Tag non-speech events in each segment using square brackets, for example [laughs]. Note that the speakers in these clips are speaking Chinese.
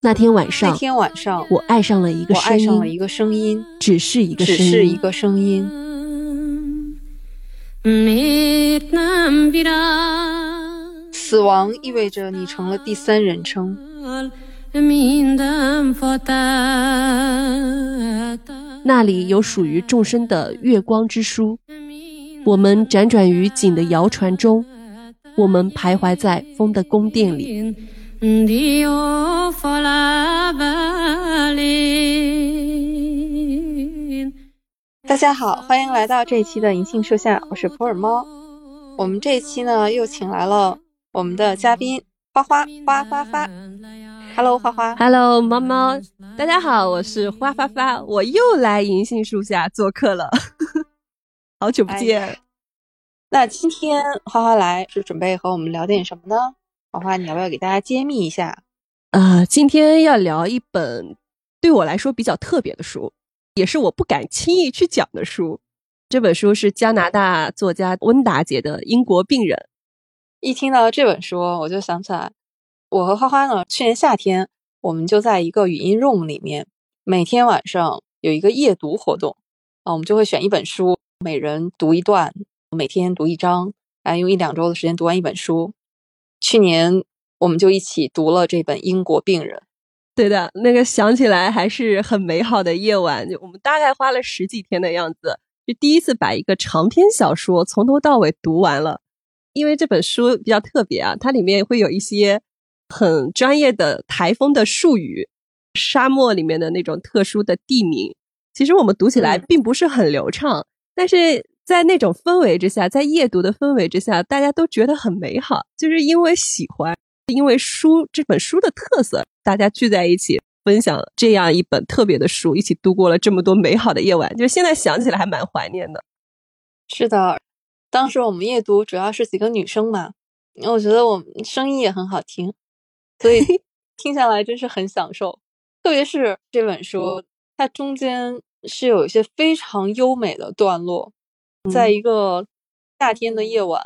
那天晚上，那天晚上，我爱上了一个声音，爱上了一个声音，只是一个声音，是一个声音。死亡意味着你成了第三人称，那里有属于众生的月光之书。我们辗转于景的谣传中，我们徘徊在风的宫殿里。大家好，欢迎来到这一期的银杏树下，我是普洱猫。我们这一期呢，又请来了我们的嘉宾花花花花花。Hello，花花。Hello，猫猫，大家好，我是花花花，我又来银杏树下做客了，好久不见。哎那今天花花来是准备和我们聊点什么呢？花花，你要不要给大家揭秘一下？呃，今天要聊一本对我来说比较特别的书，也是我不敢轻易去讲的书。这本书是加拿大作家温达杰的《英国病人》。一听到这本书，我就想起来，我和花花呢，去年夏天我们就在一个语音 room 里面，每天晚上有一个夜读活动啊，我们就会选一本书，每人读一段，每天读一章，哎，用一两周的时间读完一本书。去年我们就一起读了这本《英国病人》。对的，那个想起来还是很美好的夜晚。就我们大概花了十几天的样子，就第一次把一个长篇小说从头到尾读完了。因为这本书比较特别啊，它里面会有一些很专业的台风的术语，沙漠里面的那种特殊的地名。其实我们读起来嗯并不是很流畅，但是在那种氛围之下，在夜读的氛围之下，大家都觉得很美好，就是因为喜欢。因为书这本书的特色，大家聚在一起分享这样一本特别的书，一起度过了这么多美好的夜晚。就现在想起来还蛮怀念的。是的，当时我们夜读主要是几个女生嘛，我觉得我们声音也很好听，所以 [laughs] 听下来真是很享受。特别是这本书，它中间是有一些非常优美的段落，在一个夏天的夜晚，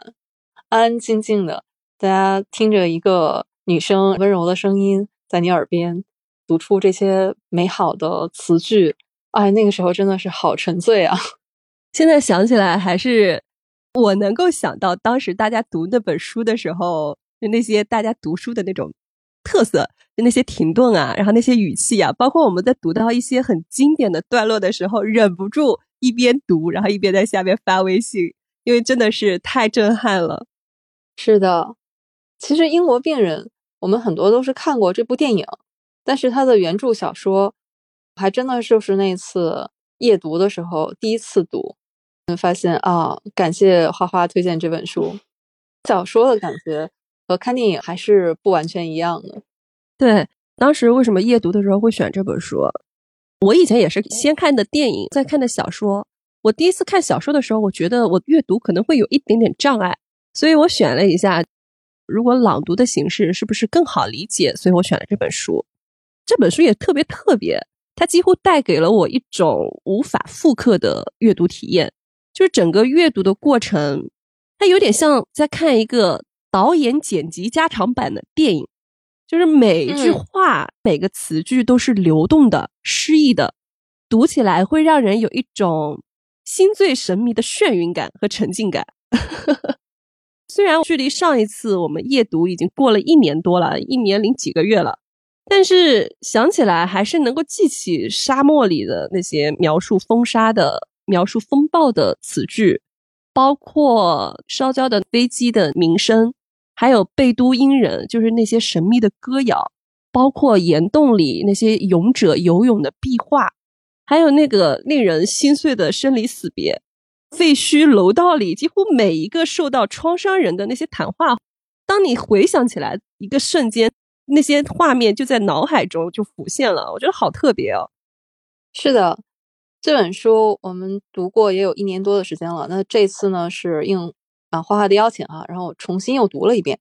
安安静静的，大家听着一个女生温柔的声音在你耳边读出这些美好的词句，哎，那个时候真的是好沉醉啊！[laughs] 现在想起来，还是我能够想到当时大家读那本书的时候，就那些大家读书的那种特色，就那些停顿啊，然后那些语气啊，包括我们在读到一些很经典的段落的时候，忍不住一边读，然后一边在下面发微信，因为真的是太震撼了。是的，其实《英国病人》我们很多都是看过这部电影，但是它的原著小说还真的就是那次夜读的时候第一次读，发现啊，感谢花花推荐这本书，小说的感觉和看电影还是不完全一样的。对，当时为什么夜读的时候会选这本书？我以前也是先看的电影，再看的小说。我第一次看小说的时候，我觉得我阅读可能会有一点点障碍，所以我选了一下，如果朗读的形式是不是更好理解？所以我选了这本书。这本书也特别特别，它几乎带给了我一种无法复刻的阅读体验，就是整个阅读的过程，它有点像在看一个导演剪辑加长版的电影。就是每一句嗯话、每个词句都是流动的、诗意的，读起来会让人有一种心醉神迷的眩晕感和沉浸感。[laughs] 虽然距离上一次我们夜读已经过了一年多了，一年零几个月了，但是想起来还是能够记起沙漠里的那些描述风沙的、描述风暴的词句，包括烧焦的飞机的鸣声。还有贝都因人，就是那些神秘的歌谣，包括岩洞里那些勇者游泳的壁画，还有那个令人心碎的生离死别，废墟楼道里几乎每一个受到创伤人的那些谈话，当你回想起来，一个瞬间，那些画面就在脑海中就浮现了，我觉得好特别哦。是的，这本书我们读过也有一年多的时间了。那这次呢是应啊花花的邀请啊，然后我重新又读了一遍，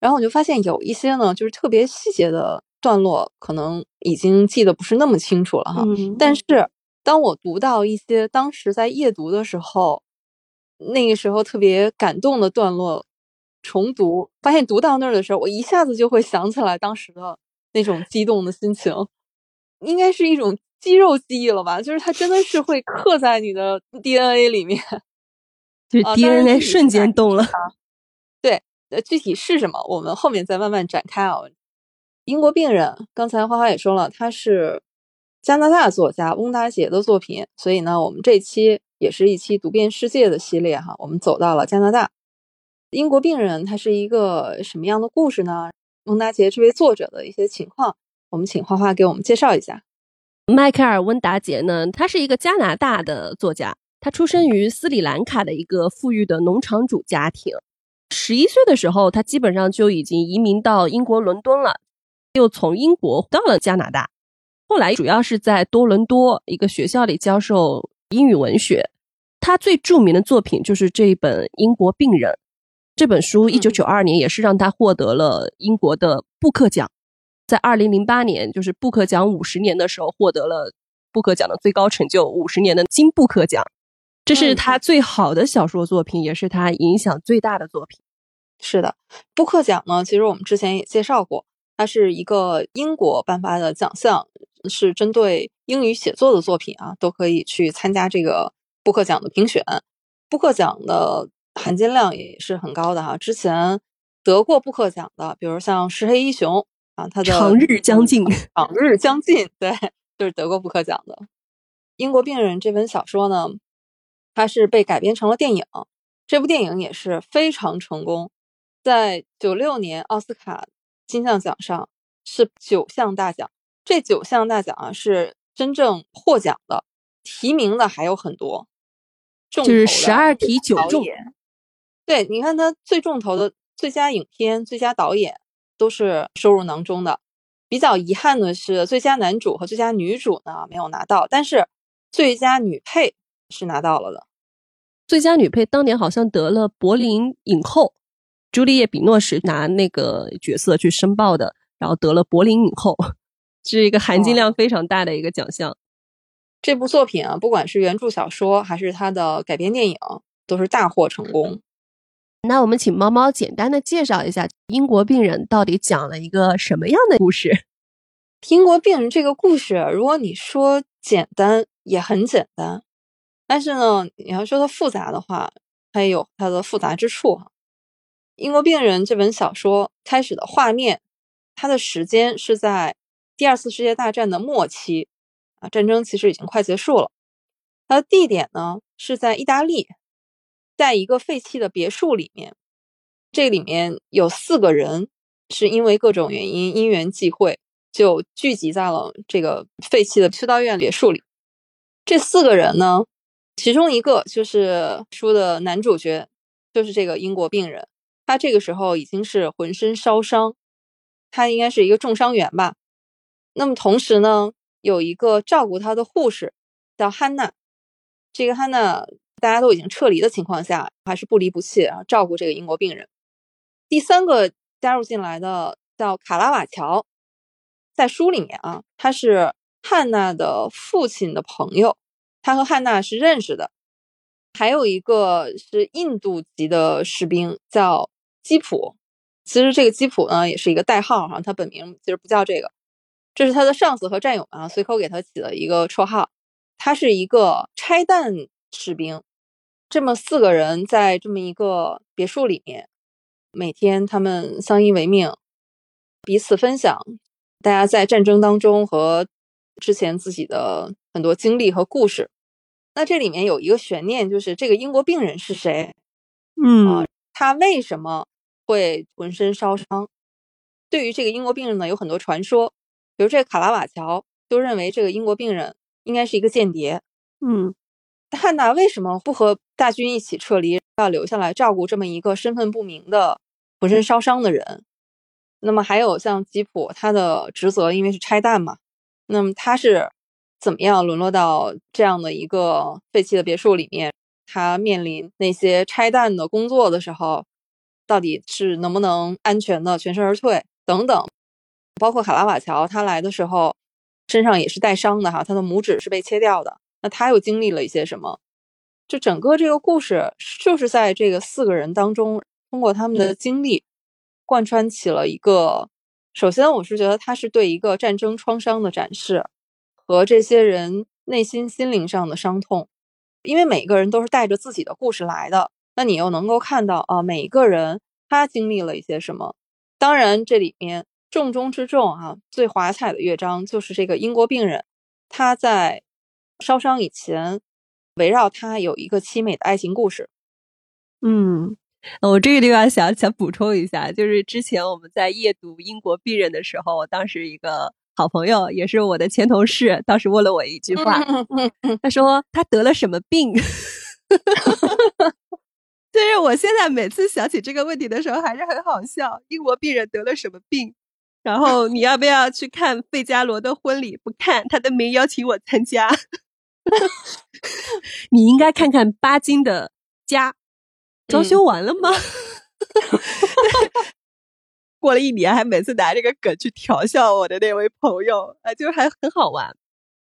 然后我就发现有一些呢就是特别细节的段落，可能已经记得不是那么清楚了哈。嗯，但是当我读到一些当时在夜读的时候那个时候特别感动的段落，重读，发现读到那儿的时候，我一下子就会想起来当时的那种激动的心情，应该是一种肌肉记忆了吧？就是它真的是会刻在你的 DNA 里面，就 DNA 瞬间动了。对，呃，具体是什么，我们后面再慢慢展开啊。英国病人，刚才花花也说了，他是加拿大作家翁达杰的作品，所以呢，我们这期也是一期读遍世界的系列哈。我们走到了加拿大，英国病人，他是一个什么样的故事呢？翁达杰这位作者的一些情况，我们请花花给我们介绍一下。迈克尔·温达杰呢，他是一个加拿大的作家，他出生于斯里兰卡的一个富裕的农场主家庭。十一岁的时候，他基本上就已经移民到英国伦敦了。又从英国到了加拿大，后来主要是在多伦多一个学校里教授英语文学。他最著名的作品就是这一本《英国病人》这本书，一九九二年也是让他获得了英国的布克奖。在二零零八年，就是布克奖五十年的时候，获得了布克奖的最高成就——五十年的金布克奖。这是他最好的小说作品，也是他影响最大的作品。是的，布克奖呢，其实我们之前也介绍过。它是一个英国颁发的奖项，是针对英语写作的作品啊，都可以去参加这个布克奖的评选。布克奖的含金量也是很高的哈。之前得过布克奖的，比如像石黑一雄啊，他的《长日将近》，长日将近，对，就是得过布克奖的。英国病人这本小说呢，它是被改编成了电影，这部电影也是非常成功，在九六年奥斯卡。金像奖上是九项大奖，这九项大奖啊是真正获奖的，提名的还有很多，重就是十二题九中。对，你看他最重头的最佳影片、最佳导演都是收入囊中的。比较遗憾的是，最佳男主和最佳女主呢没有拿到，但是最佳女配是拿到了的。最佳女配当年好像得了柏林影后。朱丽叶·比诺是拿那个角色去申报的，然后得了柏林影后，是一个含金量非常大的一个奖项。这部作品啊，不管是原著小说还是它的改编电影，都是大获成功。那我们请猫猫简单的介绍一下《英国病人》到底讲了一个什么样的故事？《英国病人》这个故事，如果你说简单，也很简单；但是呢，你要说它复杂的话，它也有它的复杂之处哈。《英国病人》这本小说开始的画面，它的时间是在第二次世界大战的末期，啊，战争其实已经快结束了。它的地点呢是在意大利，在一个废弃的别墅里面。这里面有四个人，是因为各种原因因缘际会，就聚集在了这个废弃的修道院别墅里。这四个人呢，其中一个就是书的男主角，就是这个英国病人。他这个时候已经是浑身烧伤，他应该是一个重伤员吧。那么同时呢，有一个照顾他的护士叫汉娜。这个汉娜大家都已经撤离的情况下，还是不离不弃啊，照顾这个英国病人。第三个加入进来的叫卡拉瓦乔，在书里面啊，他是汉娜的父亲的朋友，他和汉娜是认识的。还有一个是印度籍的士兵叫。基普，其实这个基普呢也是一个代号哈，他本名其实不叫这个，这是他的上司和战友啊随口给他起的一个绰号。他是一个拆弹士兵，这么四个人在这么一个别墅里面，每天他们相依为命，彼此分享大家在战争当中和之前自己的很多经历和故事。那这里面有一个悬念，就是这个英国病人是谁？嗯，他为什么？会浑身烧伤。对于这个英国病人呢，有很多传说，比如这个卡拉瓦乔就认为这个英国病人应该是一个间谍。嗯，汉娜为什么不和大军一起撤离，要留下来照顾这么一个身份不明的浑身烧伤的人？那么还有像吉普，他的职责因为是拆弹嘛，那么他是怎么样沦落到这样的一个废弃的别墅里面？他面临那些拆弹的工作的时候。到底是能不能安全的全身而退等等，包括卡拉瓦乔他来的时候身上也是带伤的哈，他的拇指是被切掉的。那他又经历了一些什么？就整个这个故事，就是在这个四个人当中，通过他们的经历，贯穿起了一个。首先，我是觉得他是对一个战争创伤的展示，和这些人内心心灵上的伤痛，因为每个人都是带着自己的故事来的。那你又能够看到啊，每一个人他经历了一些什么？当然，这里面重中之重啊，最华彩的乐章就是这个英国病人，他在烧伤以前。围绕他有一个凄美的爱情故事。嗯，我这个地方想想补充一下，就是之前我们在夜读《英国病人》的时候，我当时一个好朋友，也是我的前同事，当时问了我一句话，他说他得了什么病？[laughs] 就是我现在每次想起这个问题的时候，还是很好笑。英国病人得了什么病？然后你要不要去看费加罗的婚礼？不看，他都没邀请我参加。[laughs] 你应该看看巴金的家，装修完了吗？[laughs] 过了一年，还每次拿这个梗去调笑我的那位朋友，啊，就是还很好玩。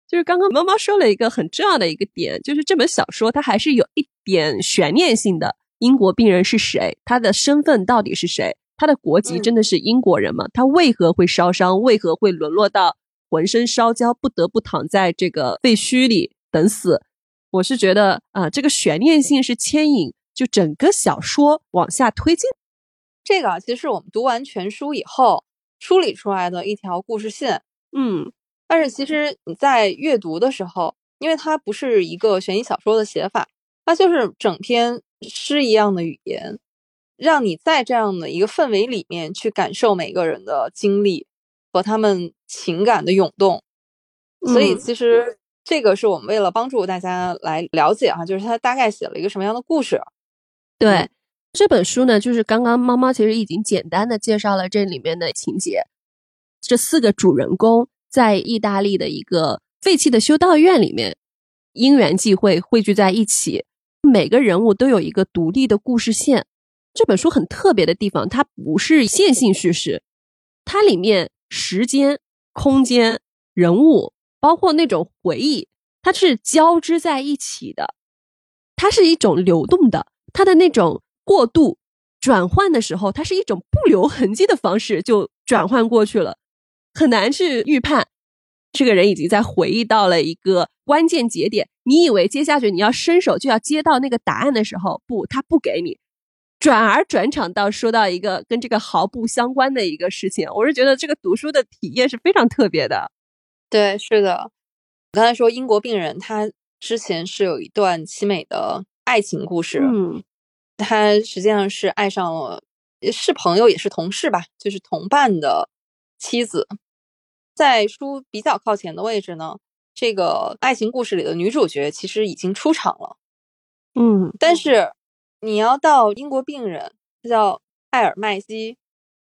就是刚刚猫猫说了一个很重要的一个点，就是这本小说它还是有一点悬念性的。英国病人是谁？他的身份到底是谁？他的国籍真的是英国人吗？他为何会烧伤？为何会沦落到浑身烧焦，不得不躺在这个废墟里？等死，我是觉得啊，这个悬念性是牵引就整个小说往下推进。这个其实是我们读完全书以后梳理出来的一条故事线。嗯，但是其实你在阅读的时候，因为它不是一个悬疑小说的写法，它就是整篇诗一样的语言，让你在这样的一个氛围里面去感受每个人的经历和他们情感的涌动。所以其实。这个是我们为了帮助大家来了解哈，就是他大概写了一个什么样的故事。对这本书呢，就是刚刚猫猫其实已经简单的介绍了这里面的情节。这四个主人公在意大利的一个废弃的修道院里面，因缘际会汇聚在一起，每个人物都有一个独立的故事线。这本书很特别的地方，它不是线性叙事，它里面时间、空间、人物。包括那种回忆，它是交织在一起的，它是一种流动的，它的那种过渡转换的时候，它是一种不留痕迹的方式就转换过去了，很难去预判。这个人已经在回忆到了一个关键节点，你以为接下去你要伸手就要接到那个答案的时候，不，他不给你，转而转场到说到一个跟这个毫不相关的一个事情。我是觉得这个读书的体验是非常特别的。对，是的。我刚才说英国病人，他之前是有一段凄美的爱情故事。嗯，他实际上是爱上了，是朋友也是同事吧，就是同伴的妻子。在书比较靠前的位置呢，这个爱情故事里的女主角其实已经出场了。嗯，但是你要到英国病人，他叫艾尔麦基，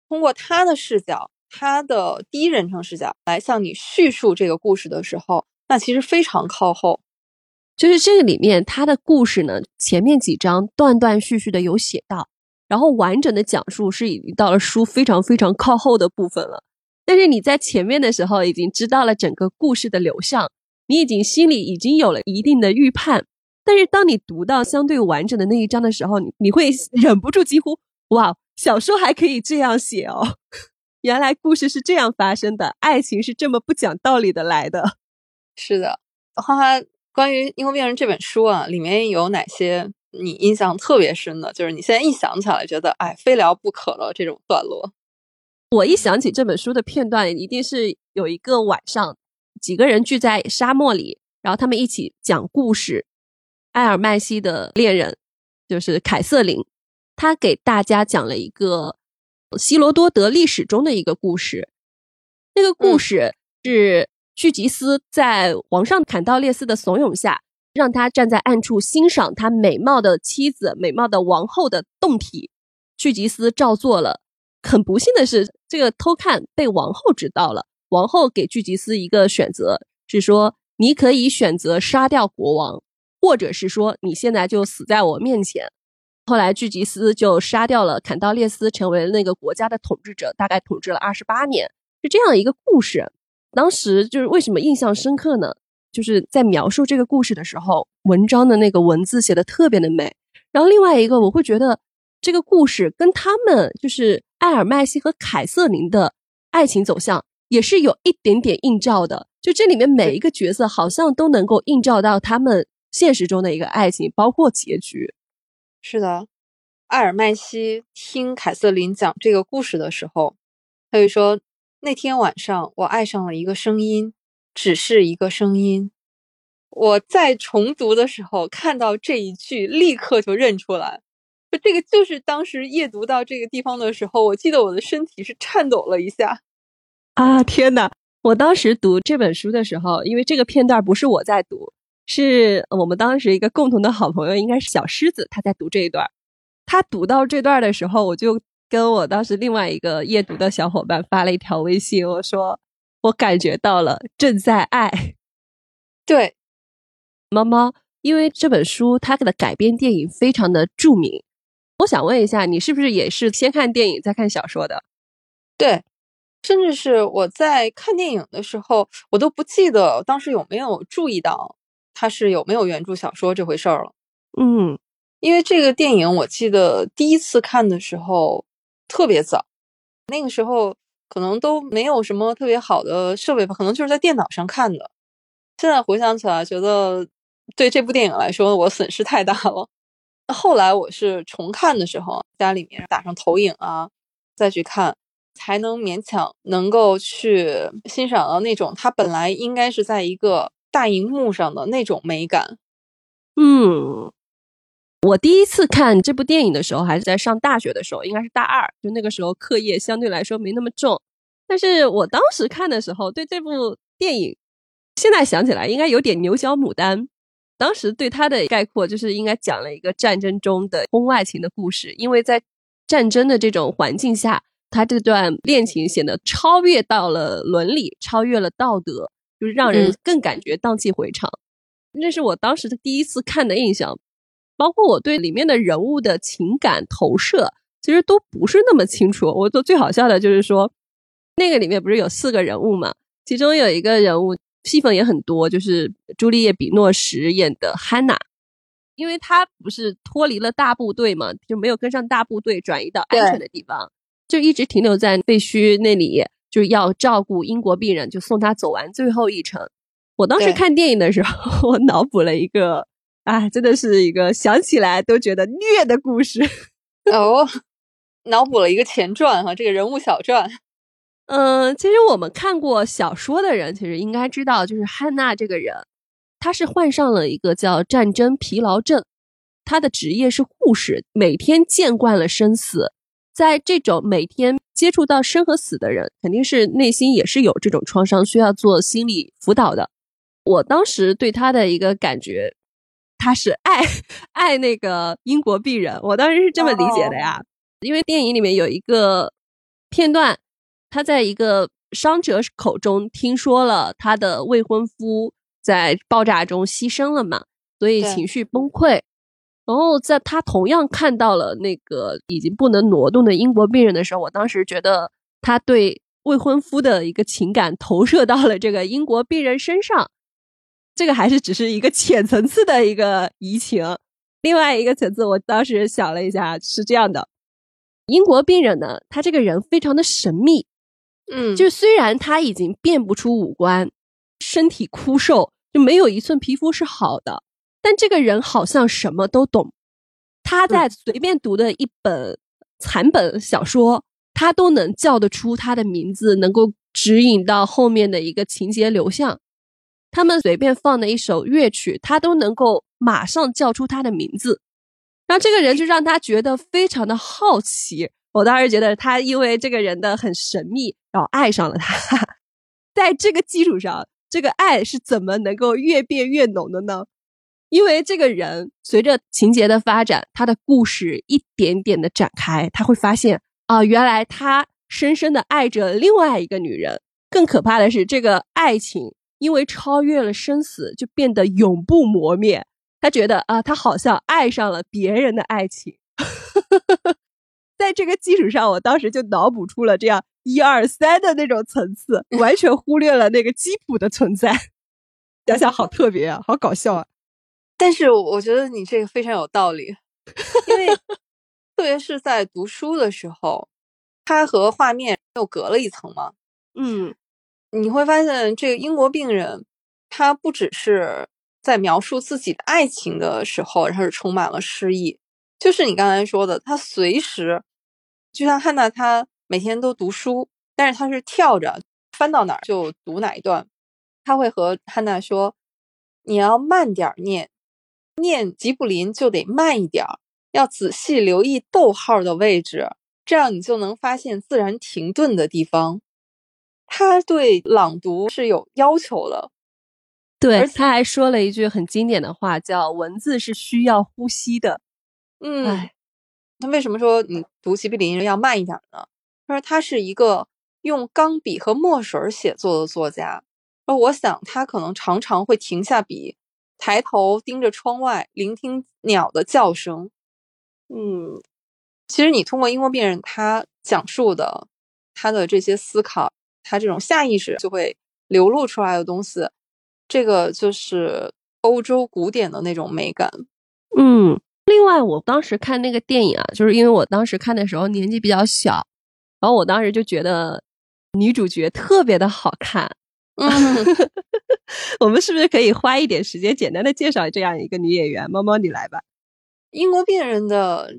通过他的视角。他的第一人称视角来向你叙述这个故事的时候，那其实非常靠后。就是这个里面他的故事呢，前面几章断断续续的有写到，然后完整的讲述是已经到了书非常非常靠后的部分了。但是你在前面的时候已经知道了整个故事的流向，你已经心里已经有了一定的预判。但是当你读到相对完整的那一章的时候，你你会 [laughs] 忍不住几乎哇，小说还可以这样写哦。[laughs] 原来故事是这样发生的，爱情是这么不讲道理的来的。是的，花花，关于《英国病人》这本书啊，里面有哪些你印象特别深的？就是你现在一想起来，觉得哎，非聊不可了这种段落。我一想起这本书的片段，一定是有一个晚上，几个人聚在沙漠里，然后他们一起讲故事。埃尔麦西的恋人就是凯瑟琳，他给大家讲了一个。希罗多德历史中的一个故事，那个故事是巨吉斯在皇上坎道列斯的怂恿下，让他站在暗处欣赏他美貌的妻子、美貌的王后的动体。巨吉斯照做了。很不幸的是，这个偷看被王后知道了。王后给巨吉斯一个选择，是说你可以选择杀掉国王，或者是说你现在就死在我面前。后来，巨吉斯就杀掉了坎道列斯，成为那个国家的统治者，大概统治了二十八年，是这样一个故事。当时就是为什么印象深刻呢？就是在描述这个故事的时候，文章的那个文字写的特别的美。然后另外一个，我会觉得这个故事跟他们就是艾尔麦西和凯瑟琳的爱情走向也是有一点点映照的。就这里面每一个角色好像都能够映照到他们现实中的一个爱情，包括结局。是的，艾尔麦西听凯瑟琳讲这个故事的时候，他就说：“那天晚上我爱上了一个声音，只是一个声音。”我在重读的时候看到这一句，立刻就认出来，就这个就是当时夜读到这个地方的时候，我记得我的身体是颤抖了一下。[laughs] 啊，天哪！我当时读这本书的时候，因为这个片段不是我在读，是我们当时一个共同的好朋友，应该是小狮子，他在读这一段。他读到这段的时候，我就跟我当时另外一个夜读的小伙伴发了一条微信，我说：“我感觉到了正在爱。”对，猫猫，因为这本书它的改编电影非常的著名，我想问一下，你是不是也是先看电影再看小说的？对。甚至是我在看电影的时候，我都不记得当时有没有注意到它是有没有原著小说这回事儿了。嗯，因为这个电影我记得第一次看的时候特别早，那个时候可能都没有什么特别好的设备吧，可能就是在电脑上看的。现在回想起来，觉得对这部电影来说我损失太大了。后来我是重看的时候，家里面打上投影啊，再去看。才能勉强能够去欣赏到那种它本来应该是在一个大荧幕上的那种美感。嗯，我第一次看这部电影的时候还是在上大学的时候，应该是大二，就那个时候课业相对来说没那么重。但是我当时看的时候，对这部电影，现在想起来应该有点牛角牡丹。当时对它的概括就是应该讲了一个战争中的婚外情的故事，因为在战争的这种环境下。他这段恋情显得超越到了伦理，超越了道德，就是让人更感觉荡气回肠。那是我当时的第一次看的印象，包括我对里面的人物的情感投射，其实都不是那么清楚。我做最好笑的就是说，那个里面不是有四个人物嘛？其中有一个人物戏份也很多，就是朱丽叶·比诺什演的汉娜，因为她不是脱离了大部队嘛，就没有跟上大部队，转移到安全的地方。就一直停留在废墟那里，就是要照顾英国病人，就送他走完最后一程。我当时看电影的时候，[laughs] 我脑补了一个，[laughs] 哎，真的是一个想起来都觉得虐的故事。[laughs] 哦，脑补了一个前传哈，这个人物小传。嗯，其实我们看过小说的人，其实应该知道，就是汉娜这个人，她是患上了一个叫战争疲劳症，她的职业是护士，每天见惯了生死。在这种每天接触到生和死的人，肯定是内心也是有这种创伤，需要做心理辅导的。我当时对他的一个感觉，他是爱爱那个英国病人，我当时是这么理解的呀。因为电影里面有一个片段，他在一个伤者口中听说了他的未婚夫在爆炸中牺牲了嘛，所以情绪崩溃。然后在他同样看到了那个已经不能挪动的英国病人的时候，我当时觉得他对未婚夫的一个情感投射到了这个英国病人身上，这个还是只是一个浅层次的一个移情。另外一个层次，我当时想了一下，是这样的：英国病人呢，他这个人非常的神秘，嗯，就虽然他已经变不出五官，身体枯瘦，就没有一寸皮肤是好的。但这个人好像什么都懂，他在随便读的一本残本小说，他都能叫得出他的名字，能够指引到后面的一个情节流向。他们随便放的一首乐曲，他都能够马上叫出他的名字。然后这个人就让他觉得非常的好奇。我当时觉得他因为这个人的很神秘，然后爱上了他。[laughs] 在这个基础上，这个爱是怎么能够越变越浓的呢？因为这个人随着情节的发展，他的故事一点点的展开，他会发现啊，原来他深深的爱着另外一个女人。更可怕的是，这个爱情因为超越了生死，就变得永不磨灭。他觉得啊，他好像爱上了别人的爱情。[laughs] 在这个基础上，我当时就脑补出了这样一二三的那种层次，完全忽略了那个基础的存在。想想好特别啊，好搞笑啊！但是我觉得你这个非常有道理，因为特别是在读书的时候，它和画面又隔了一层嘛。嗯，你会发现这个英国病人，他不只是在描述自己的爱情的时候，他是充满了诗意，就是你刚才说的，他随时就像汉娜，他每天都读书，但是他是跳着翻到哪儿就读哪一段，他会和汉娜说：“你要慢点念。”念吉卜林就得慢一点儿，要仔细留意逗号的位置，这样你就能发现自然停顿的地方。他对朗读是有要求的，对，他还说了一句很经典的话，叫“文字是需要呼吸的”。嗯，那为什么说你读吉卜林要慢一点呢？他说他是一个用钢笔和墨水写作的作家，而我想他可能常常会停下笔。抬头盯着窗外，聆听鸟的叫声。嗯，其实你通过英国病人他讲述的他的这些思考，他这种下意识就会流露出来的东西，这个就是欧洲古典的那种美感。嗯，另外我当时看那个电影啊，就是因为我当时看的时候年纪比较小，然后我当时就觉得女主角特别的好看。嗯，[laughs] 我们是不是可以花一点时间简单的介绍这样一个女演员？猫猫，你来吧。英国病人的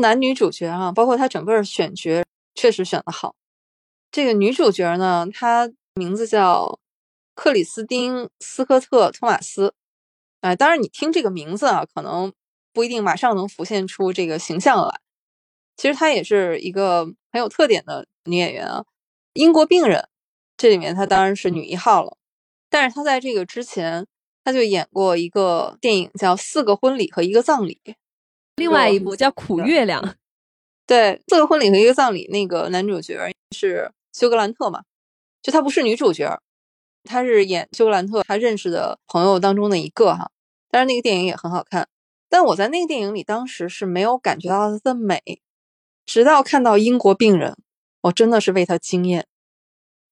男女主角啊，包括他整个选角确实选的好。这个女主角呢，她名字叫克里斯汀·斯科特·托马斯。哎，当然你听这个名字啊，可能不一定马上能浮现出这个形象来。其实她也是一个很有特点的女演员啊。英国病人。这里面她当然是女一号了，但是她在这个之前，她就演过一个电影叫《四个婚礼和一个葬礼》，另外一部叫《苦月亮》。对，《四个婚礼和一个葬礼》那个男主角是休格兰特嘛？就她不是女主角，她是演休格兰特她认识的朋友当中的一个哈。但是那个电影也很好看，但我在那个电影里当时是没有感觉到她的美，直到看到英国病人，我真的是为她惊艳。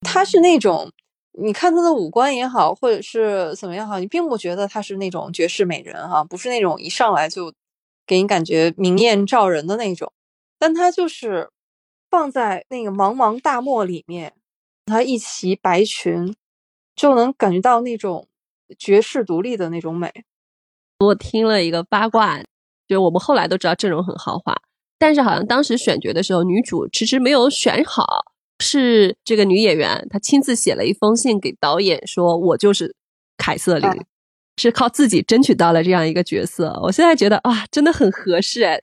她是那种，你看她的五官也好，或者是怎么样好，你并不觉得她是那种绝世美人哈，不是那种一上来就给你感觉明艳照人的那种。但她就是放在那个茫茫大漠里面，她一袭白裙，就能感觉到那种绝世独立的那种美。我听了一个八卦，就我们后来都知道阵容很豪华，但是好像当时选角的时候，女主迟迟没有选好。是这个女演员，她亲自写了一封信给导演，说我就是凯瑟琳，是靠自己争取到了这样一个角色。我现在觉得啊，真的很合适哎。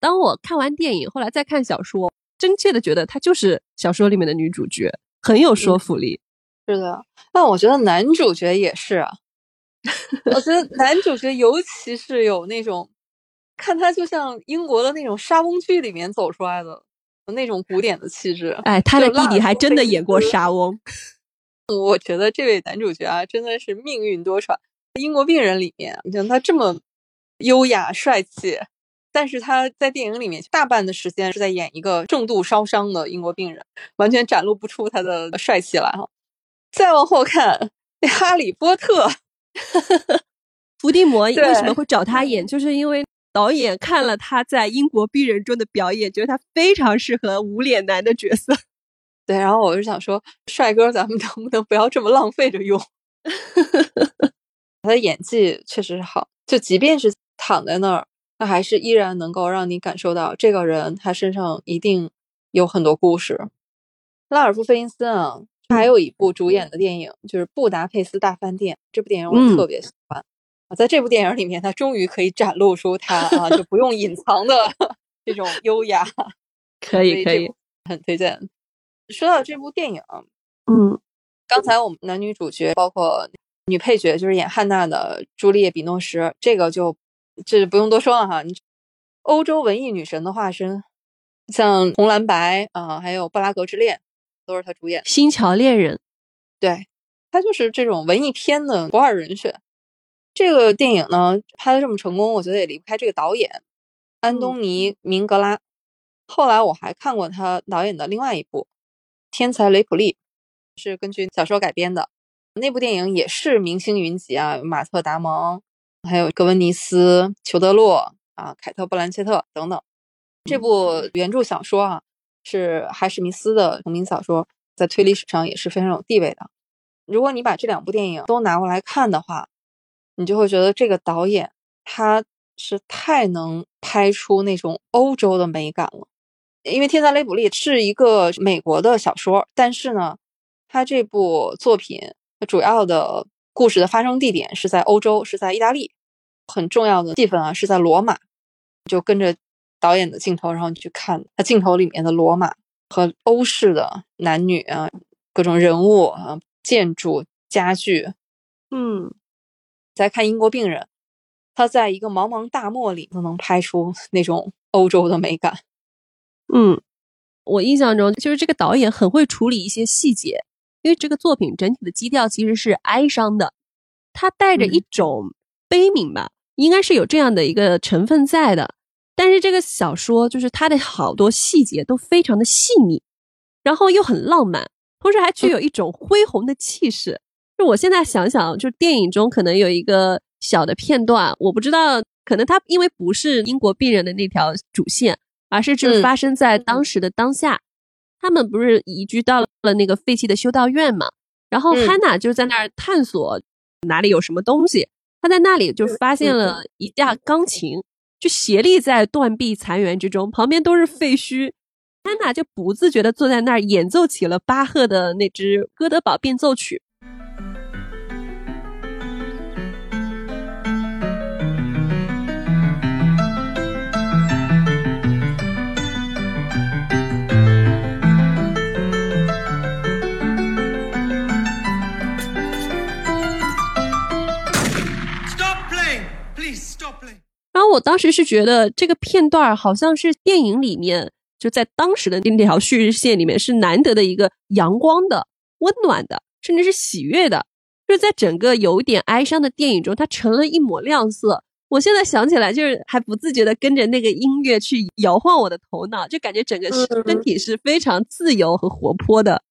当我看完电影，后来再看小说，真切的觉得她就是小说里面的女主角，很有说服力。是的，但我觉得男主角也是啊。[laughs] 我觉得男主角尤其是有那种，看他就像英国的那种莎翁剧里面走出来的。那种古典的气质，哎，他的弟弟还真的演过莎翁。[laughs] 我觉得这位男主角啊，真的是命运多舛。英国病人里面，你像他这么优雅帅气，但是他在电影里面大半的时间是在演一个重度烧伤的英国病人，完全展露不出他的帅气来哈。再往后看，哈利波特，伏地魔为什么会找他演？就是因为。导演看了他在《英国逼人》中的表演，觉得他非常适合无脸男的角色。[laughs] 对，然后我就想说，帅哥，咱们能不能不要这么浪费着用？[laughs] 他的演技确实是好，就即便是躺在那儿，他还是依然能够让你感受到这个人他身上一定有很多故事。拉尔夫·费因斯啊，还有一部主演的电影就是《布达佩斯大饭店》，这部电影我特别喜欢。啊，在这部电影里面，他终于可以展露出他啊，就不用隐藏的 [laughs] 这种优雅。[laughs] 可以，可以，很推荐。说到这部电影，嗯，刚才我们男女主角包括女配角，就是演汉娜的朱丽叶·比诺什，这个就这不用多说了哈。你欧洲文艺女神的化身，像《红蓝白》啊，还有《布拉格之恋》，都是她主演。《新桥恋人》，对，她就是这种文艺片的不二人选。这个电影呢拍的这么成功，我觉得也离不开这个导演安东尼·明格拉。后来我还看过他导演的另外一部《天才雷普利》，是根据小说改编的。那部电影也是明星云集啊，马特·达蒙，还有格温尼斯、裘德·洛啊、凯特·布兰切特等等。这部原著小说啊，是海史密斯的同名小说，在推理史上也是非常有地位的。如果你把这两部电影都拿过来看的话，你就会觉得这个导演他是太能拍出那种欧洲的美感了。因为《天才雷普利》是一个美国的小说，但是呢，他这部作品主要的故事的发生地点是在欧洲，是在意大利。很重要的戏份啊是在罗马，就跟着。导演的镜头，然后你去看他镜头里面的罗马和欧式的男女啊，各种人物啊，建筑、家具，嗯，再看英国病人，他在一个茫茫大漠里都能拍出那种欧洲的美感。嗯，我印象中就是这个导演很会处理一些细节，因为这个作品整体的基调其实是哀伤的，它带着一种悲悯吧，应该是有这样的一个成分在的。但是这个小说就是它的好多细节都非常的细腻，然后又很浪漫，同时还具有一种恢宏的气势。就我现在想想，就电影中可能有一个小的片段，我不知道，可能它因为不是英国病人的那条主线，而是就是发生在当时的当下。他们不是移居到了那个废弃的修道院嘛？然后汉娜就在那儿探索哪里有什么东西，他在那里就发现了一架钢琴。就斜立在断壁残垣之中，旁边都是废墟。汉娜就不自觉地坐在那儿，演奏起了巴赫的那支《哥德堡变奏曲》。然后我当时是觉得这个片段好像是电影里面就在当时的那条叙事线里面是难得的一个阳光的、温暖的，甚至是喜悦的。就是在整个有点哀伤的电影中，它成了一抹亮色。我现在想起来，就是还不自觉的跟着那个音乐去摇晃我的头脑，就感觉整个身体是非常自由和活泼的。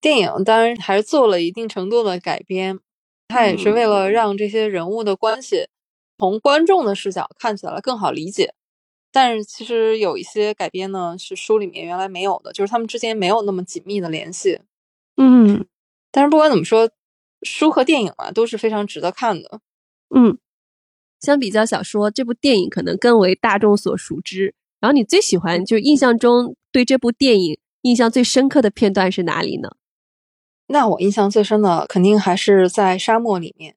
电影当然还是做了一定程度的改编，它也是为了让这些人物的关系。从观众的视角看起来更好理解，但是其实有一些改编呢是书里面原来没有的，就是他们之间没有那么紧密的联系。嗯，但是不管怎么说，书和电影啊都是非常值得看的。嗯，相比较小说，这部电影可能更为大众所熟知。然后你最喜欢，就印象中对这部电影印象最深刻的片段是哪里呢？那我印象最深的肯定还是在沙漠里面。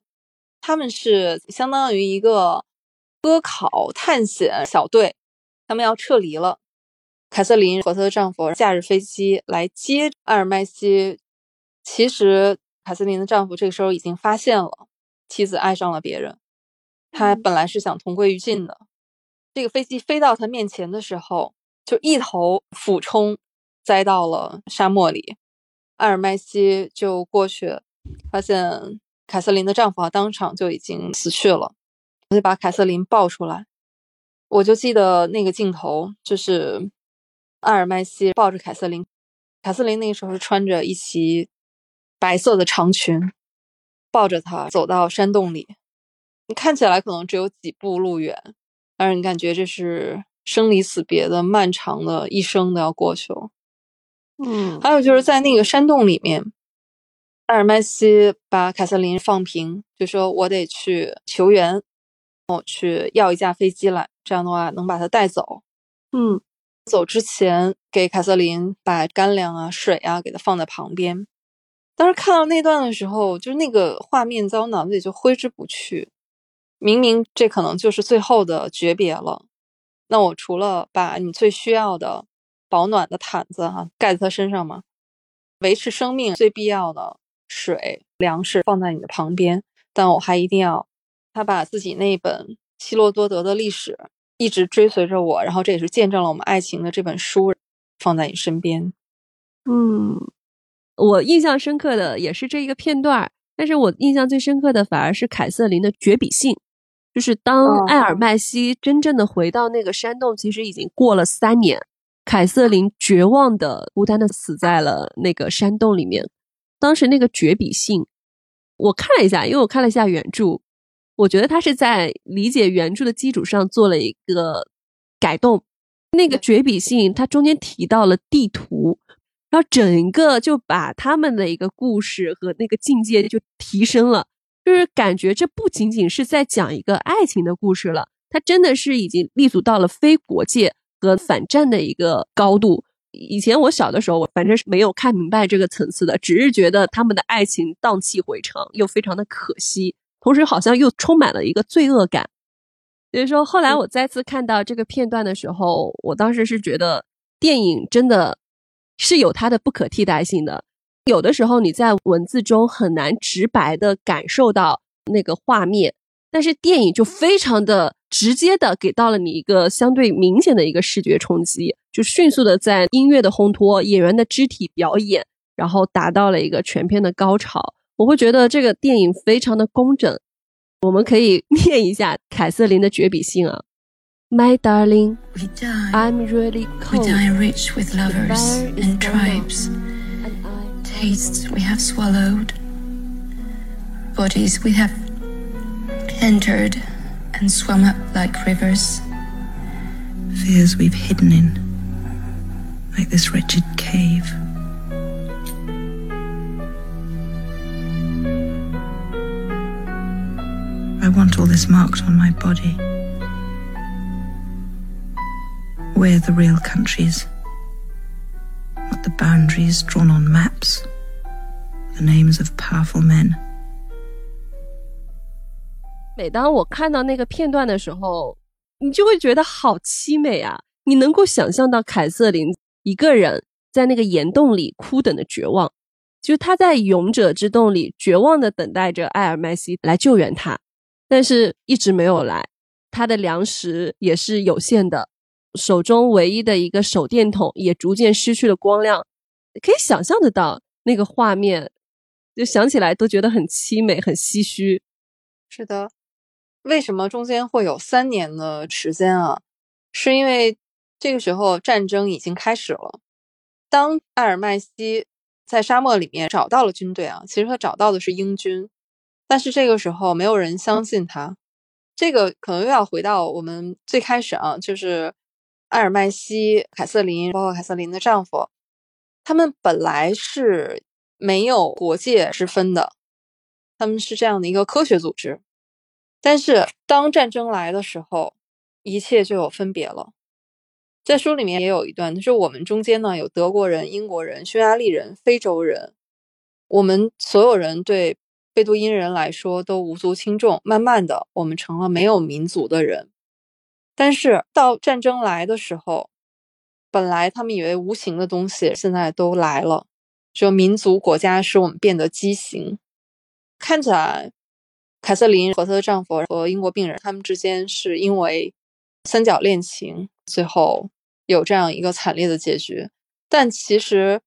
他们是相当于一个科考探险小队，他们要撤离了。凯瑟琳和她的丈夫驾着飞机来接阿尔麦西。其实，凯瑟琳的丈夫这个时候已经发现了妻子爱上了别人，他本来是想同归于尽的。这个飞机飞到他面前的时候，就一头俯冲，栽到了沙漠里。阿尔麦西就过去，发现。凯瑟琳的丈夫啊，当场就已经死去了，我就把凯瑟琳抱出来。我就记得那个镜头，就是阿尔麦西抱着凯瑟琳，凯瑟琳那个时候是穿着一袭白色的长裙，抱着她走到山洞里。你看起来可能只有几步路远，但是你感觉这是生离死别的漫长的一生都要过去了。嗯，还有就是在那个山洞里面。阿尔麦西把凯瑟琳放平，就说：“我得去求援，我去要一架飞机来，这样的话能把她带走。”嗯，走之前给凯瑟琳把干粮啊、水啊给她放在旁边。当时看到那段的时候，就是那个画面在我脑子里就挥之不去。明明这可能就是最后的诀别了，那我除了把你最需要的保暖的毯子哈盖在她身上嘛？维持生命最必要的。水、粮食放在你的旁边，但我还一定要他把自己那本希罗多德的历史一直追随着我，然后这也是见证了我们爱情的这本书放在你身边。嗯，我印象深刻的也是这一个片段，但是我印象最深刻的反而是凯瑟琳的绝笔信，就是当艾尔麦西真正的回到那个山洞，其实已经过了三年，凯瑟琳绝望的、孤单的死在了那个山洞里面。当时那个绝笔信，我看了一下，因为我看了一下原著，我觉得他是在理解原著的基础上做了一个改动。那个绝笔信，它中间提到了地图，然后整个就把他们的一个故事和那个境界就提升了，就是感觉这不仅仅是在讲一个爱情的故事了，它真的是已经立足到了非国界和反战的一个高度。以前我小的时候，我反正是没有看明白这个层次的，只是觉得他们的爱情荡气回肠，又非常的可惜，同时好像又充满了一个罪恶感。所以说，后来我再次看到这个片段的时候，我当时是觉得电影真的是有它的不可替代性的。有的时候你在文字中很难直白的感受到那个画面，但是电影就非常的直接的给到了你一个相对明显的一个视觉冲击，就迅速的在音乐的烘托、演员的肢体表演，然后达到了一个全片的高潮。我会觉得这个电影非常的工整。我们可以念一下凯瑟琳的绝笔信啊。My darling, I'm really cold. We die rich with lovers and tribes, tastes we have swallowed, bodies we have entered and swam up like rivers, fears we've hidden in, like this wretched cave. I want all this marked on my body. We're the real countries, not the boundaries drawn on maps, the names of powerful men. 每当我看到那个片段的时候，你就会觉得好凄美啊！你能够想象到凯瑟琳一个人在那个岩洞里哭等的绝望，就是她在勇者之洞里绝望的等待着艾尔麦西来救援她。但是一直没有来，他的粮食也是有限的，手中唯一的一个手电筒也逐渐失去了光亮，可以想象得到那个画面，就想起来都觉得很凄美、很唏嘘。是的，为什么中间会有三年的时间啊？是因为这个时候战争已经开始了。当艾尔麦西在沙漠里面找到了军队啊，其实他找到的是英军。但是这个时候没有人相信他，这个可能又要回到我们最开始啊，就是艾尔麦西、凯瑟琳，包括凯瑟琳的丈夫，他们本来是没有国界之分的，他们是这样的一个科学组织。但是当战争来的时候，一切就有分别了。在书里面也有一段，就是我们中间呢有德国人、英国人、匈牙利人、非洲人，我们所有人对。贝都因人来说都无足轻重，慢慢的，我们成了没有民族的人。但是到战争来的时候，本来他们以为无形的东西，现在都来了。就民族国家使我们变得畸形。看起来，凯瑟琳和她的丈夫和英国病人他们之间是因为三角恋情，最后有这样一个惨烈的结局。但其实。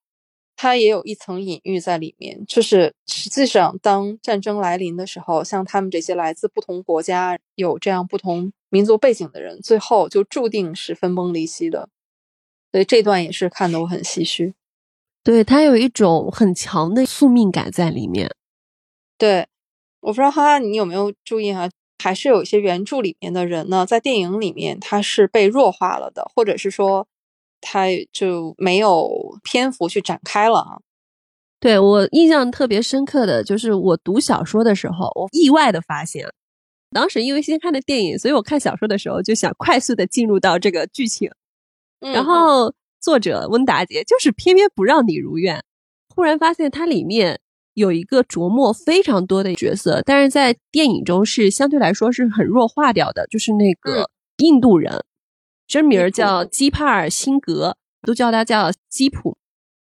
它也有一层隐喻在里面，就是实际上，当战争来临的时候，像他们这些来自不同国家、有这样不同民族背景的人，最后就注定是分崩离析的。所以这段也是看得我很唏嘘。对他有一种很强的宿命感在里面。对，我不知道哈哈你有没有注意哈，还是有一些原著里面的人呢，在电影里面他是被弱化了的，或者是说。他就没有篇幅去展开了啊。对我印象特别深刻的就是我读小说的时候，我意外的发现，当时因为先看的电影，所以我看小说的时候就想快速的进入到这个剧情。然后作者温达杰就是偏偏不让你如愿。忽然发现它里面有一个琢磨非常多的角色，但是在电影中是相对来说是很弱化掉的，就是那个印度人。真名叫基帕尔辛格，都叫他叫基普。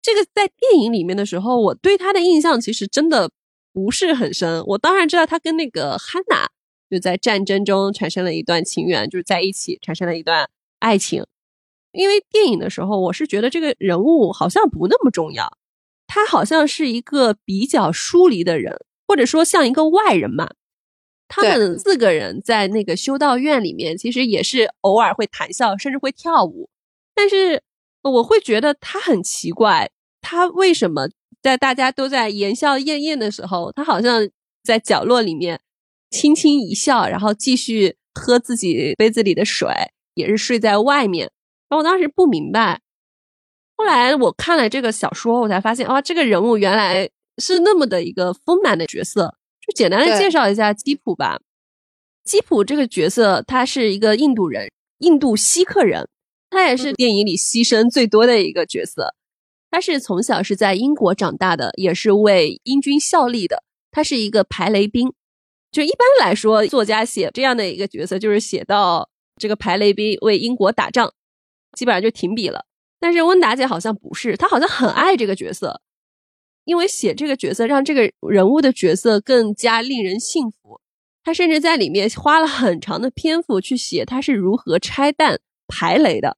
这个在电影里面的时候，我对他的印象其实真的不是很深。我当然知道他跟那个汉娜就在战争中产生了一段情缘，就是在一起产生了一段爱情。因为电影的时候，我是觉得这个人物好像不那么重要，他好像是一个比较疏离的人，或者说像一个外人嘛。他们四个人在那个修道院里面，其实也是偶尔会谈笑，甚至会跳舞。但是我会觉得他很奇怪，他为什么在大家都在言笑晏晏的时候，他好像在角落里面轻轻一笑，然后继续喝自己杯子里的水，也是睡在外面。然后我当时不明白，后来我看了这个小说，我才发现，哇，这个人物原来是那么的一个丰满的角色。就简单的介绍一下基普吧。基普这个角色，他是一个印度人，印度锡克人，他也是电影里牺牲最多的一个角色。他是从小是在英国长大的，也是为英军效力的。他是一个排雷兵。就一般来说，作家写这样的一个角色，就是写到这个排雷兵为英国打仗，基本上就停笔了。但是温达姐好像不是，她好像很爱这个角色，因为写这个角色让这个人物的角色更加令人信服。她甚至在里面花了很长的篇幅去写她是如何拆弹排雷的，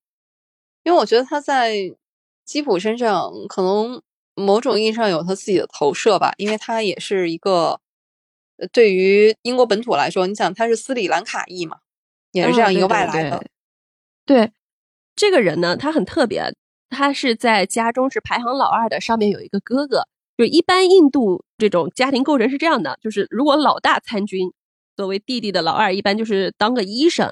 因为我觉得他在基普身上可能某种意义上有他自己的投射吧，因为他也是一个对于英国本土来说，你想他是斯里兰卡裔嘛，也是这样一个外来的。对这个人呢，他很特别，他是在家中是排行老二的，上面有一个哥哥。就一般印度这种家庭构成是这样的，就是如果老大参军。作为弟弟的老二，一般就是当个医生。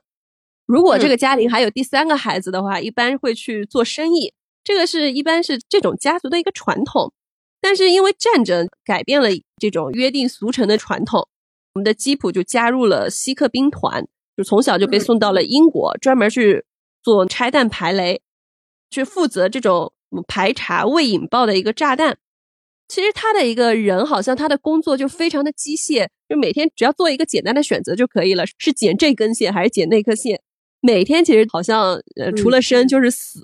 如果这个家庭还有第三个孩子的话，一般会去做生意。这个是一般是这种家族的一个传统。但是因为战争改变了这种约定俗成的传统，我们的基普就加入了锡克兵团，就从小就被送到了英国，专门去做拆弹排雷，去负责这种排查未引爆的一个炸弹。其实他的一个人好像他的工作就非常的机械，就每天只要做一个简单的选择就可以了，是剪这根线还是剪那颗线？每天其实好像呃除了生就是死，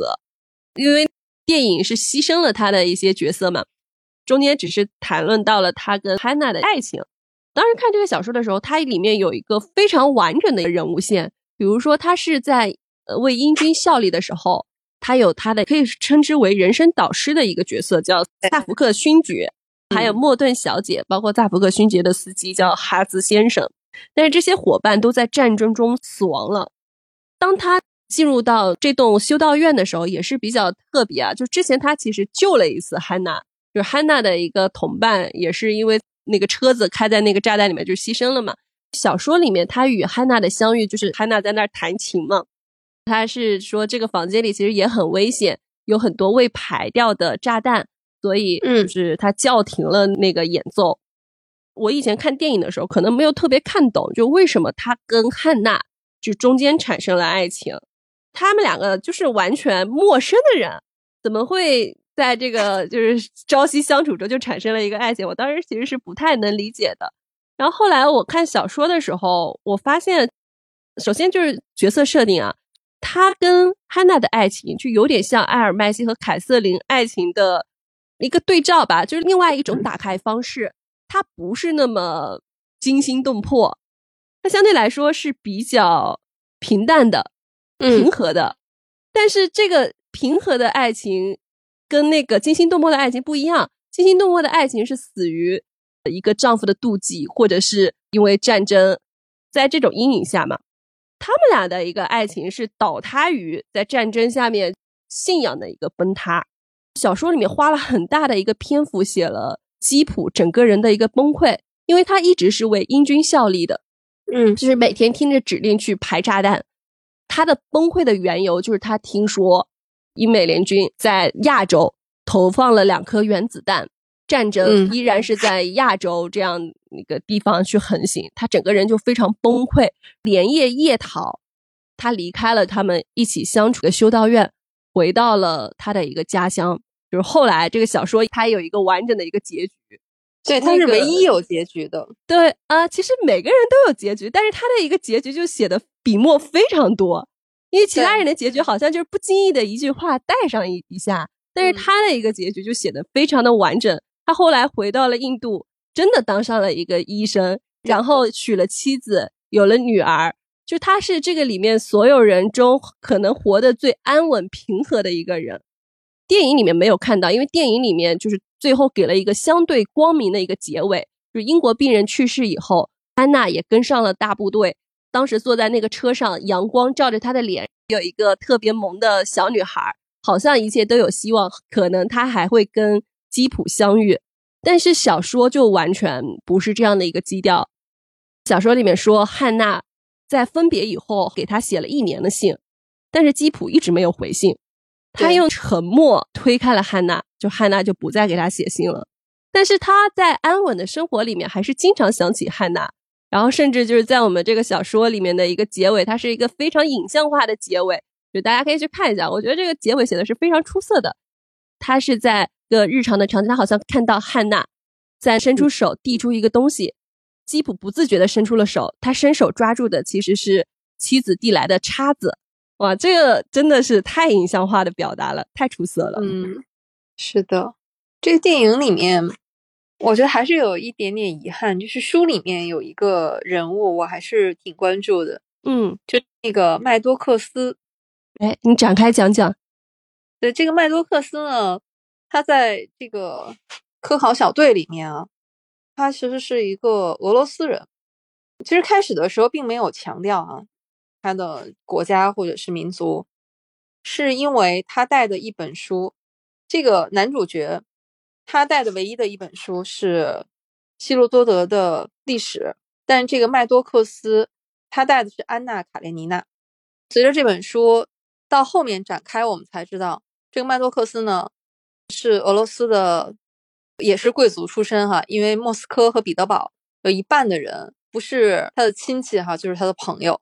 因为电影是牺牲了他的一些角色嘛，中间只是谈论到了他跟汉娜的爱情。当时看这个小说的时候，它里面有一个非常完整的人物线，比如说他是在呃为英军效力的时候。他有他的可以称之为人生导师的一个角色，叫萨福克勋爵，还有莫顿小姐，包括萨福克勋爵的司机叫哈兹先生。但是这些伙伴都在战争中死亡了。当他进入到这栋修道院的时候，也是比较特别啊。就之前他其实救了一次汉娜，就是汉娜的一个同伴，也是因为那个车子开在那个炸弹里面就牺牲了嘛。小说里面他与汉娜的相遇，就是汉娜在那儿弹琴嘛。他是说，这个房间里其实也很危险，有很多未排掉的炸弹，所以就是他叫停了那个演奏。我以前看电影的时候，可能没有特别看懂，就为什么他跟汉娜就中间产生了爱情，他们两个就是完全陌生的人，怎么会在这个就是朝夕相处中就产生了一个爱情？我当时其实是不太能理解的。然后后来我看小说的时候，我发现，首先就是角色设定啊。他跟汉娜的爱情就有点像埃尔麦西和凯瑟琳爱情的一个对照吧，就是另外一种打开方式。它不是那么惊心动魄，它相对来说是比较平淡的、平和的。但是这个平和的爱情跟那个惊心动魄的爱情不一样。惊心动魄的爱情是死于一个丈夫的妒忌，或者是因为战争，在这种阴影下嘛。他们俩的一个爱情是倒塌于在战争下面信仰的一个崩塌。小说里面花了很大的一个篇幅写了基普整个人的一个崩溃，因为他一直是为英军效力的，嗯，就是每天听着指令去排炸弹。他的崩溃的缘由就是他听说英美联军在亚洲投放了两颗原子弹。战争依然是在亚洲这样一个地方去横行，他整个人就非常崩溃，连夜夜逃。他离开了他们一起相处的修道院，回到了他的一个家乡。就是后来这个小说，它有一个完整的一个结局。对，它是唯一有结局的。对啊，其实每个人都有结局，但是他的一个结局就写的笔墨非常多，因为其他人的结局好像就是不经意的一句话带上一一下，但是他的一个结局就写的非常的完整。他后来回到了印度，真的当上了一个医生，然后娶了妻子，有了女儿。就他是这个里面所有人中可能活得最安稳平和的一个人。电影里面没有看到，因为电影里面就是最后给了一个相对光明的一个结尾，就是英国病人去世以后，安娜也跟上了大部队。当时坐在那个车上，阳光照着她的脸，有一个特别萌的小女孩，好像一切都有希望，可能她还会跟。基普相遇，但是小说就完全不是这样的一个基调。小说里面说，汉娜在分别以后给他写了一年的信，但是基普一直没有回信。他用沉默推开了汉娜，就汉娜就不再给他写信了。但是他在安稳的生活里面，还是经常想起汉娜。然后甚至就是在我们这个小说里面的一个结尾，它是一个非常影像化的结尾，就大家可以去看一下。我觉得这个结尾写的是非常出色的。他是在一个日常的场景，他好像看到汉娜在伸出手递出一个东西，基普不自觉的伸出了手，他伸手抓住的其实是妻子递来的叉子。哇，这个真的是太影像化的表达了，太出色了。嗯，是的，这个电影里面，我觉得还是有一点点遗憾，就是书里面有一个人物，我还是挺关注的。嗯，就那个麦多克斯。哎，你展开讲讲。对，这个麦多克斯呢，他在这个科考小队里面啊，他其实是一个俄罗斯人。其实开始的时候并没有强调啊。他的国家或者是民族，是因为他带的一本书。这个男主角他带的唯一的一本书是希罗多德的历史，但是这个麦多克斯他带的是安娜卡列尼娜。随着这本书到后面展开，我们才知道这个麦多克斯呢是俄罗斯的，也是贵族出身哈。因为莫斯科和彼得堡有一半的人不是他的亲戚哈，就是他的朋友。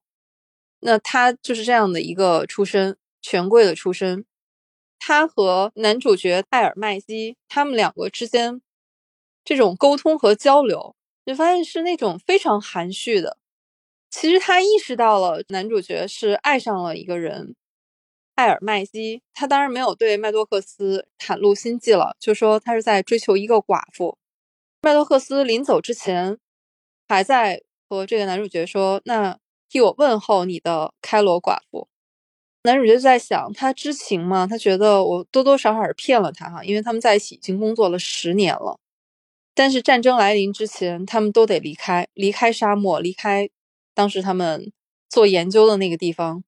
那他就是这样的一个出身，权贵的出身。他和男主角艾尔麦基他们两个之间这种沟通和交流，就发现是那种非常含蓄的。其实他意识到了男主角是爱上了一个人，艾尔麦基。他当然没有对麦多克斯袒露心迹了，就说他是在追求一个寡妇。麦多克斯临走之前还在和这个男主角说：“那。”替我问候你的开罗寡妇，男主角就在想，他知情吗？他觉得我多多少少骗了他哈，因为他们在一起已经工作了十年了。但是战争来临之前，他们都得离开，离开沙漠，离开当时他们做研究的那个地方。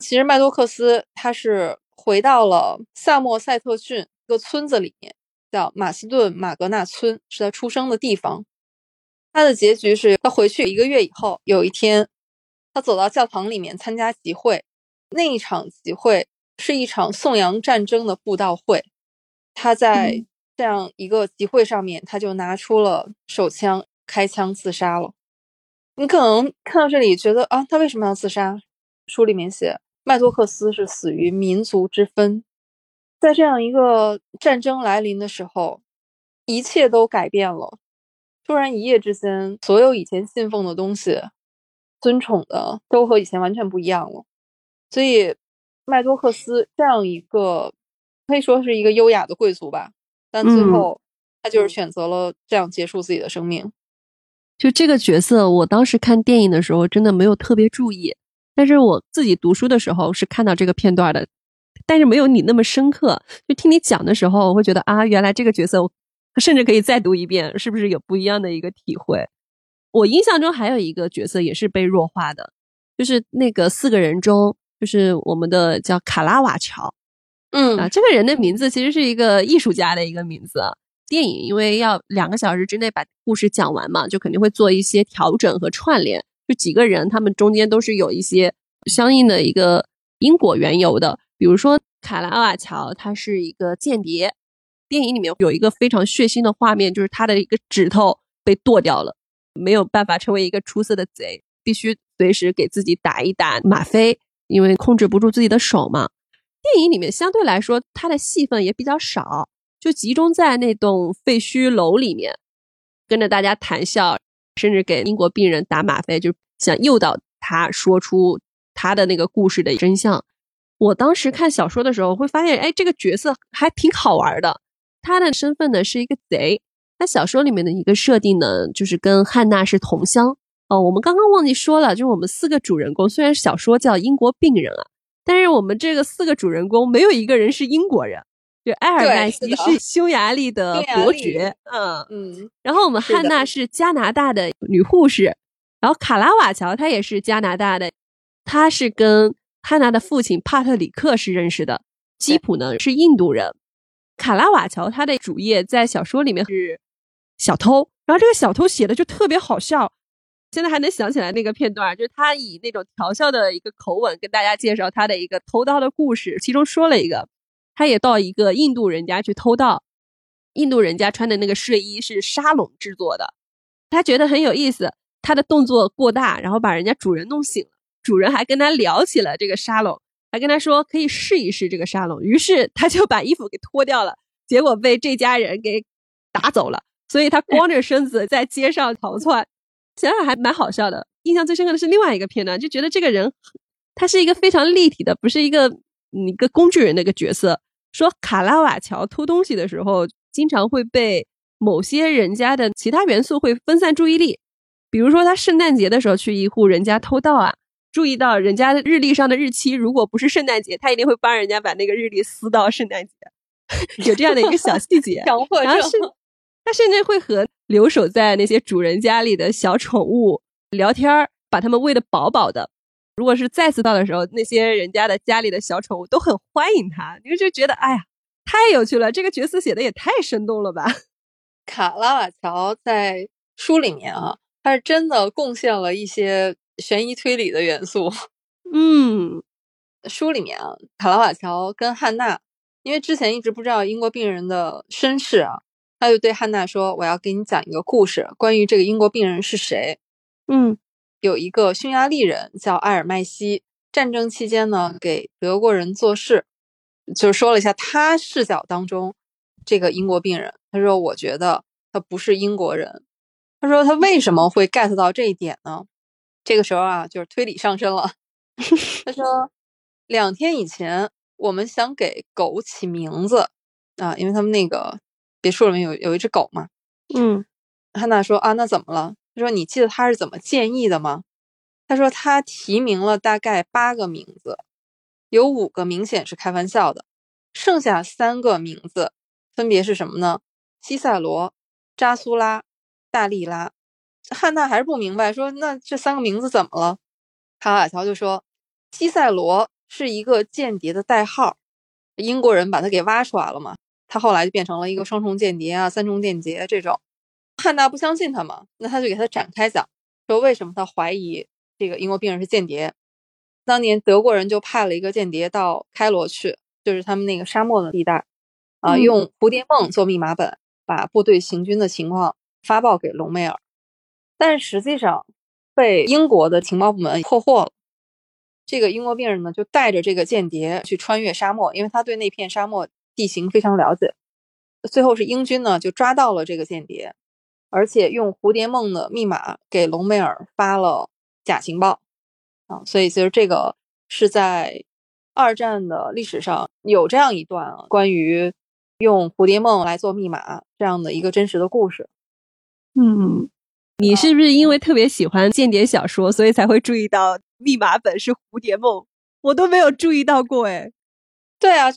其实麦多克斯他是回到了萨默塞特郡一个村子里面，叫马斯顿马格纳村，是他出生的地方。他的结局是他回去一个月以后，有一天。他走到教堂里面参加集会，那一场集会是一场颂扬战争的布道会。他在这样一个集会上面，他就拿出了手枪，开枪自杀了。你可能看到这里觉得啊，他为什么要自杀？书里面写，麦多克斯是死于民族之分。在这样一个战争来临的时候，一切都改变了。突然一夜之间，所有以前信奉的东西。尊崇的都和以前完全不一样了，所以麦多克斯这样一个可以说是一个优雅的贵族吧，但最后他就是选择了这样结束自己的生命。就这个角色，我当时看电影的时候真的没有特别注意，但是我自己读书的时候是看到这个片段的，但是没有你那么深刻。就听你讲的时候，我会觉得啊，原来这个角色，甚至可以再读一遍，是不是有不一样的一个体会？我印象中还有一个角色也是被弱化的，就是那个四个人中，就是我们的叫卡拉瓦乔，嗯啊，这个人的名字其实是一个艺术家的一个名字。电影因为要两个小时之内把故事讲完嘛，就肯定会做一些调整和串联。就几个人，他们中间都是有一些相应的一个因果缘由的。比如说卡拉瓦乔，他是一个间谍，电影里面有一个非常血腥的画面，就是他的一个指头被剁掉了。没有办法成为一个出色的贼，必须随时给自己打一打吗啡，因为控制不住自己的手嘛。电影里面相对来说，他的戏份也比较少，就集中在那栋废墟楼里面，跟着大家谈笑，甚至给英国病人打吗啡，就想诱导他说出他的那个故事的真相。我当时看小说的时候，会发现，哎，这个角色还挺好玩的。他的身份呢是一个贼。他小说里面的一个设定呢，就是跟汉娜是同乡哦。我们刚刚忘记说了，就是我们四个主人公，虽然小说叫英国病人啊，但是我们这个四个主人公没有一个人是英国人。就埃尔麦西是匈牙利的伯爵，嗯嗯。然后我们汉娜是加拿大的女护士，然后卡拉瓦乔她也是加拿大的，她是跟汉娜的父亲帕特里克是认识的。基普呢是印度人，卡拉瓦乔他的主业在小说里面是。小偷，然后这个小偷写的就特别好笑，现在还能想起来那个片段，就是他以那种调笑的一个口吻跟大家介绍他的一个偷盗的故事，其中说了一个，他也到一个印度人家去偷盗，印度人家穿的那个睡衣是沙龙制作的，他觉得很有意思，他的动作过大，然后把人家主人弄醒了，主人还跟他聊起了这个沙龙，还跟他说可以试一试这个沙龙，于是他就把衣服给脱掉了，结果被这家人给打走了。所以他光着身子在街上逃窜，想想还蛮好笑的。印象最深刻的是另外一个片段，就觉得这个人他是一个非常立体的，不是一个一个工具人的一个角色。说卡拉瓦乔偷东西的时候，经常会被某些人家的其他元素会分散注意力。比如说他圣诞节的时候去一户人家偷盗啊，注意到人家日历上的日期，如果不是圣诞节，他一定会帮人家把那个日历撕到圣诞节，有这样的一个小细节。[laughs] 强迫症。[laughs] 他甚至会和留守在那些主人家里的小宠物聊天儿，把他们喂得饱饱的。如果是再次到的时候，那些人家的家里的小宠物都很欢迎他，[laughs] 你就觉得哎呀，太有趣了！这个角色写的也太生动了吧？[laughs] 卡拉瓦乔在书里面啊，他是真的贡献了一些悬疑推理的元素。[laughs] 嗯，书里面啊，卡拉瓦乔跟汉娜，因为之前一直不知道英国病人的身世啊。他就对汉娜说：“我要给你讲一个故事，关于这个英国病人是谁。嗯，有一个匈牙利人叫埃尔麦西，战争期间呢给德国人做事，就是说了一下他视角当中这个英国病人。他说：我觉得他不是英国人。他说他为什么会 get 到这一点呢？这个时候啊，就是推理上身了。[laughs] 他说两天以前我们想给狗起名字啊，因为他们那个。”别墅里面有有一只狗嘛？嗯，汉娜说啊，那怎么了？他说你记得他是怎么建议的吗？他说他提名了大概八个名字，有五个明显是开玩笑的，剩下三个名字分别是什么呢？西塞罗、扎苏拉、大利拉。汉娜还是不明白，说那这三个名字怎么了？卡瓦乔就说，西塞罗是一个间谍的代号，英国人把他给挖出来了嘛。他后来就变成了一个双重间谍啊，三重间谍这种。汉娜不相信他嘛，那他就给他展开讲，说为什么他怀疑这个英国病人是间谍。当年德国人就派了一个间谍到开罗去，就是他们那个沙漠的地带，啊，用蝴蝶梦做密码本，把部队行军的情况发报给隆美尔，但实际上被英国的情报部门破获了。这个英国病人呢，就带着这个间谍去穿越沙漠，因为他对那片沙漠。地形非常了解，最后是英军呢就抓到了这个间谍，而且用蝴蝶梦的密码给隆美尔发了假情报啊，所以其实这个是在二战的历史上有这样一段啊，关于用蝴蝶梦来做密码这样的一个真实的故事。嗯，你是不是因为特别喜欢间谍小说，所以才会注意到密码本是蝴蝶梦？我都没有注意到过哎。对啊。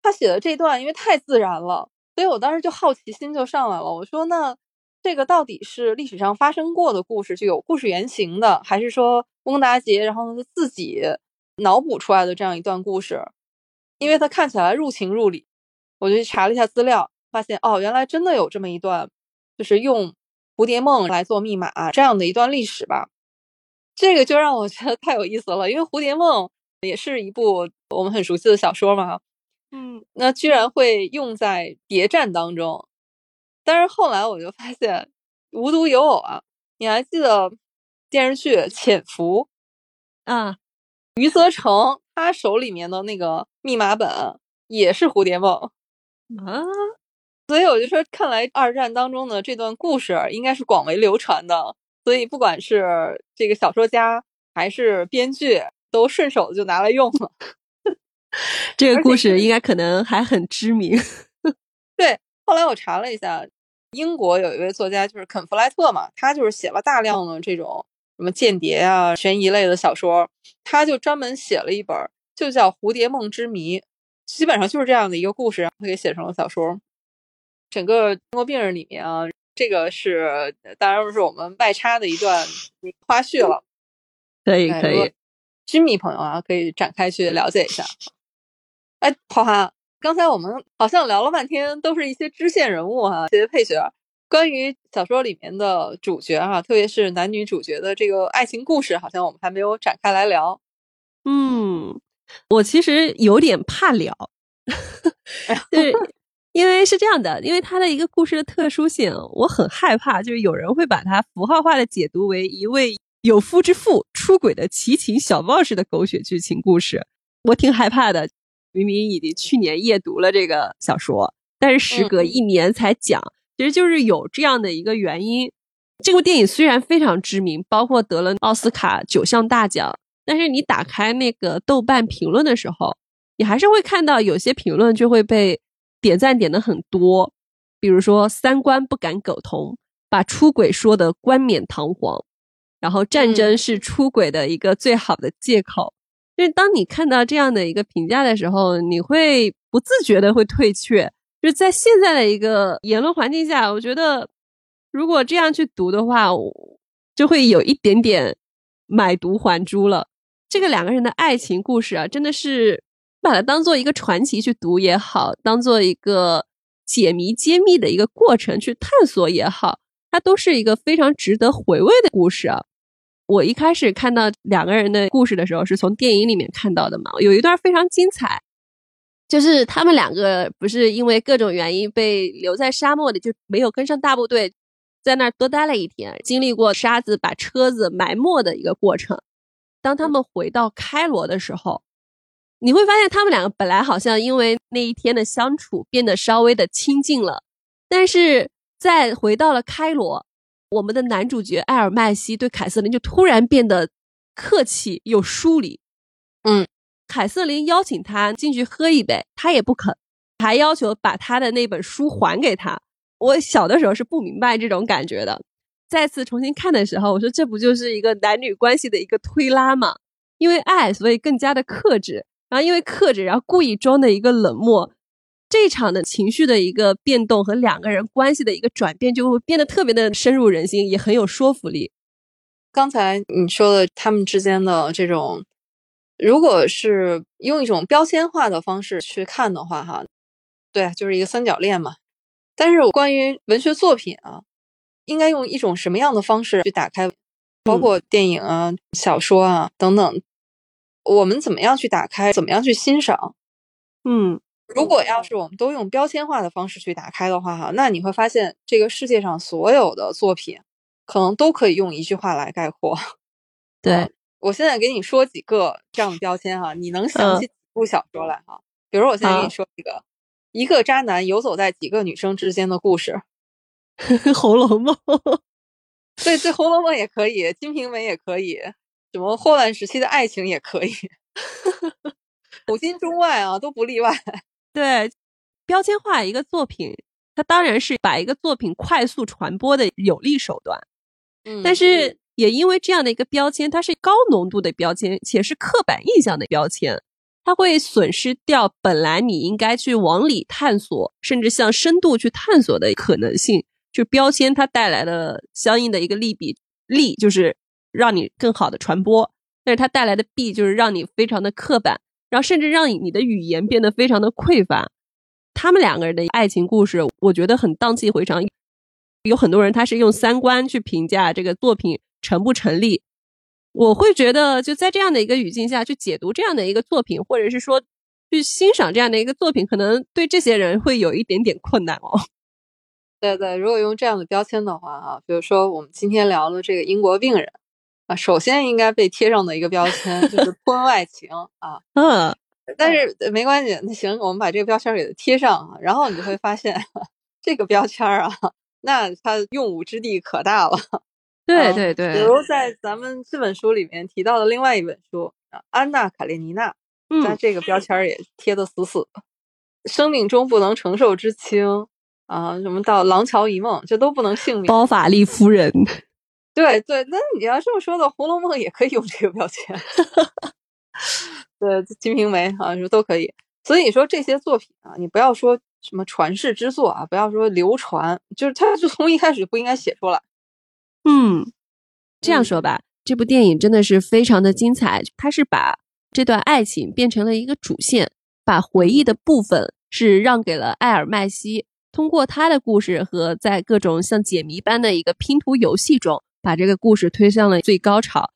他写的这段因为太自然了，所以我当时就好奇心就上来了。我说：“那这个到底是历史上发生过的故事，就有故事原型的，还是说翁达杰然后自己脑补出来的这样一段故事？因为他看起来入情入理，我就去查了一下资料，发现哦，原来真的有这么一段，就是用蝴蝶梦来做密码这样的一段历史吧。这个就让我觉得太有意思了，因为蝴蝶梦也是一部我们很熟悉的小说嘛。”嗯，那居然会用在谍战当中，但是后来我就发现无独有偶啊！你还记得电视剧《潜伏》啊？余则成他手里面的那个密码本也是蝴蝶梦啊，所以我就说，看来二战当中的这段故事应该是广为流传的，所以不管是这个小说家还是编剧，都顺手就拿来用了。[laughs] 这个故事应该可能还很知名。[laughs] 对，后来我查了一下，英国有一位作家就是肯弗莱特嘛，他就是写了大量的这种什么间谍啊、悬疑类的小说，他就专门写了一本，就叫《蝴蝶梦之谜》，基本上就是这样的一个故事，然后他给写成了小说。整个英国病人里面啊，这个是当然是我们外插的一段花絮了。[laughs] 可以可以，军迷朋友啊，可以展开去了解一下。哎，花花，刚才我们好像聊了半天，都是一些支线人物哈，这些配角。关于小说里面的主角啊，特别是男女主角的这个爱情故事，好像我们还没有展开来聊。嗯，我其实有点怕聊，[laughs] 对，因为是这样的，因为它的一个故事的特殊性，我很害怕，就是有人会把它符号化的解读为一位有夫之妇出轨的奇情小报式的狗血剧情故事，我挺害怕的。明明已经去年夜读了这个小说，但是时隔一年才讲。其实就是有这样的一个原因，这部电影虽然非常知名，包括得了奥斯卡九项大奖，但是你打开那个豆瓣评论的时候，你还是会看到有些评论就会被点赞点的很多，比如说三观不敢苟同，把出轨说的冠冕堂皇，然后战争是出轨的一个最好的借口。就是当你看到这样的一个评价的时候，你会不自觉的会退却。就是在现在的一个言论环境下，我觉得如果这样去读的话，就会有一点点买椟还珠了。这个两个人的爱情故事啊，真的是把它当做一个传奇去读也好，当做一个解谜揭秘的一个过程去探索也好，它都是一个非常值得回味的故事啊。我一开始看到两个人的故事的时候，是从电影里面看到的嘛，有一段非常精彩。就是他们两个不是因为各种原因被留在沙漠里，就没有跟上大部队，在那儿多待了一天，经历过沙子把车子埋没的一个过程。当他们回到开罗的时候，你会发现他们两个本来好像因为那一天的相处变得稍微的亲近了，但是在回到了开罗，我们的男主角艾尔麦西对凯瑟琳就突然变得客气又疏离，嗯。凯瑟琳邀请他进去喝一杯，他也不肯，还要求把他的那本书还给他。我小的时候是不明白这种感觉的，再次重新看的时候，我说这不就是一个男女关系的一个推拉吗？因为爱，所以更加的克制，然后因为克制，然后故意装的一个冷漠，这场的情绪的一个变动和两个人关系的一个转变，就会变得特别的深入人心，也很有说服力。刚才你说的他们之间的这种。如果是用一种标签化的方式去看的话，哈，对，就是一个三角恋嘛。但是关于文学作品啊，应该用一种什么样的方式去打开？包括电影啊、小说啊等等，我们怎么样去打开？怎么样去欣赏？嗯，如果要是我们都用标签化的方式去打开的话，哈，那你会发现这个世界上所有的作品，可能都可以用一句话来概括。对。我现在给你说几个这样的标签哈，你能想起几部小说来哈？比如我现在给你说一个，一个渣男游走在几个女生之间的故事，[laughs]《红楼梦》。对，这《红楼梦》也可以，《金瓶梅》也可以，什么霍乱时期的爱情也可以，[laughs] 古今中外啊都不例外。对，标签化一个作品，它当然是把一个作品快速传播的有力手段。嗯，但是。也因为这样的一个标签，它是高浓度的标签，且是刻板印象的标签，它会损失掉本来你应该去往里探索，甚至向深度去探索的可能性。就标签它带来的相应的一个利弊，利就是让你更好的传播，但是它带来的弊就是让你非常的刻板，然后甚至让你的语言变得非常的匮乏。他们两个人的爱情故事，我觉得很荡气回肠。有很多人他是用三观去评价这个作品。成不成立？我会觉得，就在这样的一个语境下去解读这样的一个作品，或者是说去欣赏这样的一个作品，可能对这些人会有一点点困难哦。对对，如果用这样的标签的话，啊，比如说我们今天聊的这个英国病人啊，首先应该被贴上的一个标签就 [laughs] 是婚外情啊。嗯，但是没关系，那行，我们把这个标签给它贴上，然后你就会发现这个标签啊，那它用武之地可大了。[laughs] 对对对，比如在咱们这本书里面提到的另外一本书《安娜·卡列尼娜》，那这个标签也贴的死死的。生命中不能承受之轻啊，什么到廊桥遗梦，这都不能幸免。包法利夫人，对对，那你要这么说的，《红楼梦》也可以用这个标签。[laughs] 对，《金瓶梅》啊，说都可以。所以说这些作品啊，你不要说什么传世之作啊，不要说流传，就是它就从一开始就不应该写出来。嗯，这样说吧，这部电影真的是非常的精彩。它是把这段爱情变成了一个主线，把回忆的部分是让给了艾尔麦西，通过他的故事和在各种像解谜般的一个拼图游戏中，把这个故事推向了最高潮，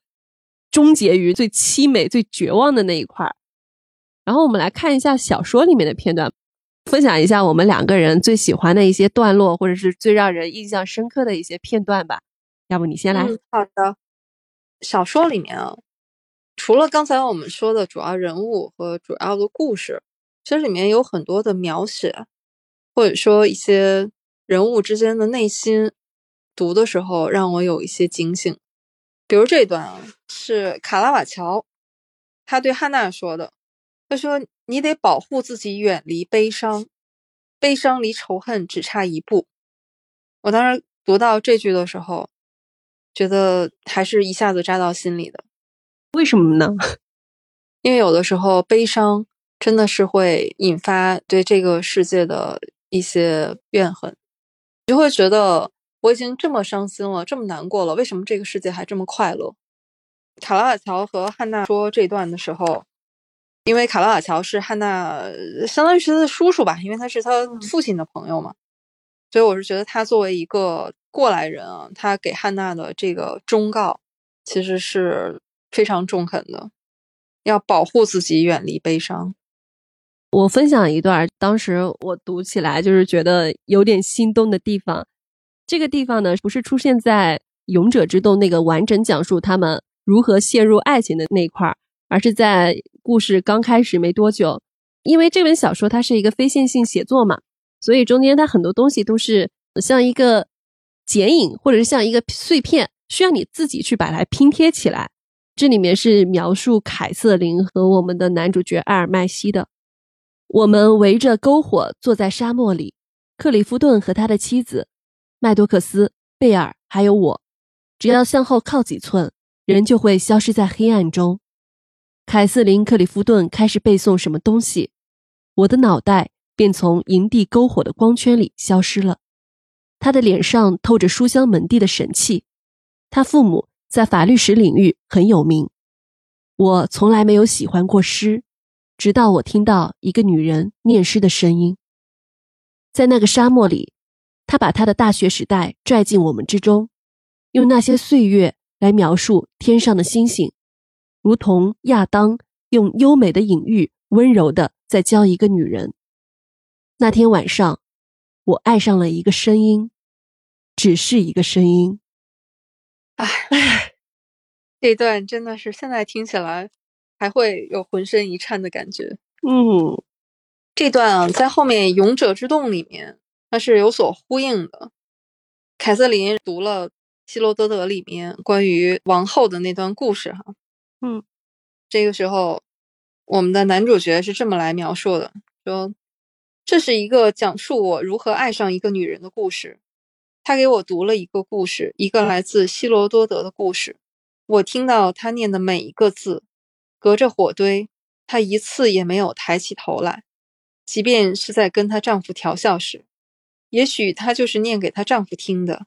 终结于最凄美、最绝望的那一块儿。然后我们来看一下小说里面的片段，分享一下我们两个人最喜欢的一些段落，或者是最让人印象深刻的一些片段吧。要不你先来？好的。小说里面啊，除了刚才我们说的主要人物和主要的故事，其实里面有很多的描写，或者说一些人物之间的内心，读的时候让我有一些警醒。比如这一段啊，是卡拉瓦乔他对汉娜说的，他说：“你得保护自己，远离悲伤，悲伤离仇恨只差一步。”我当时读到这句的时候。觉得还是一下子扎到心里的，为什么呢？[laughs] 因为有的时候悲伤真的是会引发对这个世界的一些怨恨，就会觉得我已经这么伤心了，这么难过了，为什么这个世界还这么快乐？卡拉瓦乔和汉娜说这段的时候，因为卡拉瓦乔是汉娜相当于是他的叔叔吧，因为他是他父亲的朋友嘛，所以我是觉得他作为一个。过来人啊，他给汉娜的这个忠告其实是非常中肯的，要保护自己，远离悲伤。我分享一段，当时我读起来就是觉得有点心动的地方。这个地方呢，不是出现在《勇者之洞》那个完整讲述他们如何陷入爱情的那一块儿，而是在故事刚开始没多久。因为这本小说它是一个非线性写作嘛，所以中间它很多东西都是像一个。剪影，或者是像一个碎片，需要你自己去把它拼贴起来。这里面是描述凯瑟琳和我们的男主角艾尔麦西的。我们围着篝火坐在沙漠里，克里夫顿和他的妻子麦多克斯、贝尔还有我。只要向后靠几寸，人就会消失在黑暗中。凯瑟琳·克里夫顿开始背诵什么东西，我的脑袋便从营地篝火的光圈里消失了。他的脸上透着书香门第的神气，他父母在法律史领域很有名。我从来没有喜欢过诗，直到我听到一个女人念诗的声音。在那个沙漠里，他把他的大学时代拽进我们之中，用那些岁月来描述天上的星星，如同亚当用优美的隐喻温柔的在教一个女人。那天晚上，我爱上了一个声音。只是一个声音，哎哎，这段真的是现在听起来还会有浑身一颤的感觉。嗯，这段啊，在后面《勇者之洞》里面它是有所呼应的。凯瑟琳读了希罗多德里面关于王后的那段故事，哈，嗯，这个时候我们的男主角是这么来描述的：说这是一个讲述我如何爱上一个女人的故事。他给我读了一个故事，一个来自希罗多德的故事。我听到他念的每一个字，隔着火堆，她一次也没有抬起头来，即便是在跟她丈夫调笑时。也许她就是念给她丈夫听的，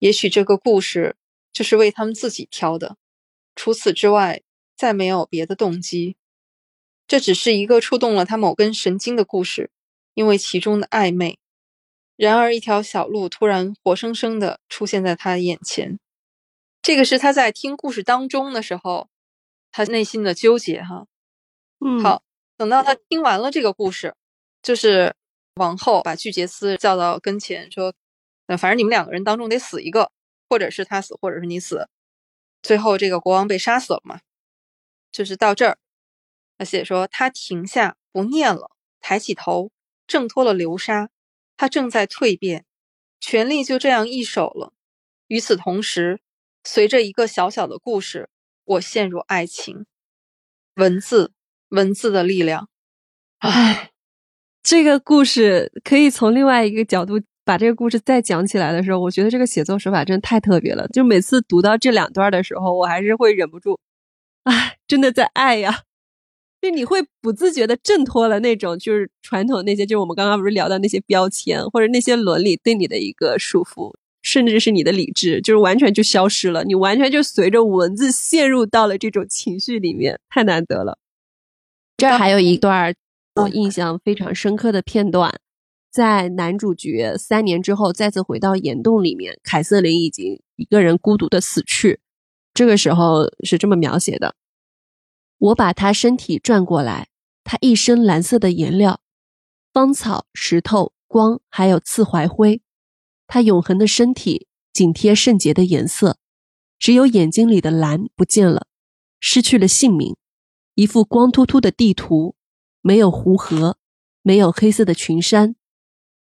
也许这个故事就是为他们自己挑的。除此之外，再没有别的动机。这只是一个触动了他某根神经的故事，因为其中的暧昧。然而，一条小路突然活生生的出现在他的眼前。这个是他在听故事当中的时候，他内心的纠结。哈，嗯，好，等到他听完了这个故事，就是王后把巨杰斯叫到跟前，说：“那反正你们两个人当中得死一个，或者是他死，或者是你死。”最后，这个国王被杀死了嘛？就是到这儿，他写说他停下不念了，抬起头，挣脱了流沙。他正在蜕变，权力就这样易手了。与此同时，随着一个小小的故事，我陷入爱情。文字，文字的力量。唉，这个故事可以从另外一个角度把这个故事再讲起来的时候，我觉得这个写作手法真的太特别了。就每次读到这两段的时候，我还是会忍不住，唉，真的在爱呀。就你会不自觉的挣脱了那种就是传统那些，就是我们刚刚不是聊到那些标签或者那些伦理对你的一个束缚，甚至是你的理智，就是完全就消失了。你完全就随着文字陷入到了这种情绪里面，太难得了。这儿还有一段我印象非常深刻的片段，在男主角三年之后再次回到岩洞里面，凯瑟琳已经一个人孤独的死去。这个时候是这么描写的：我把他身体转过来，他一身蓝色的颜料，芳草、石头、光，还有刺槐灰。他永恒的身体紧贴圣洁的颜色，只有眼睛里的蓝不见了，失去了姓名。一幅光秃秃的地图，没有湖河，没有黑色的群山，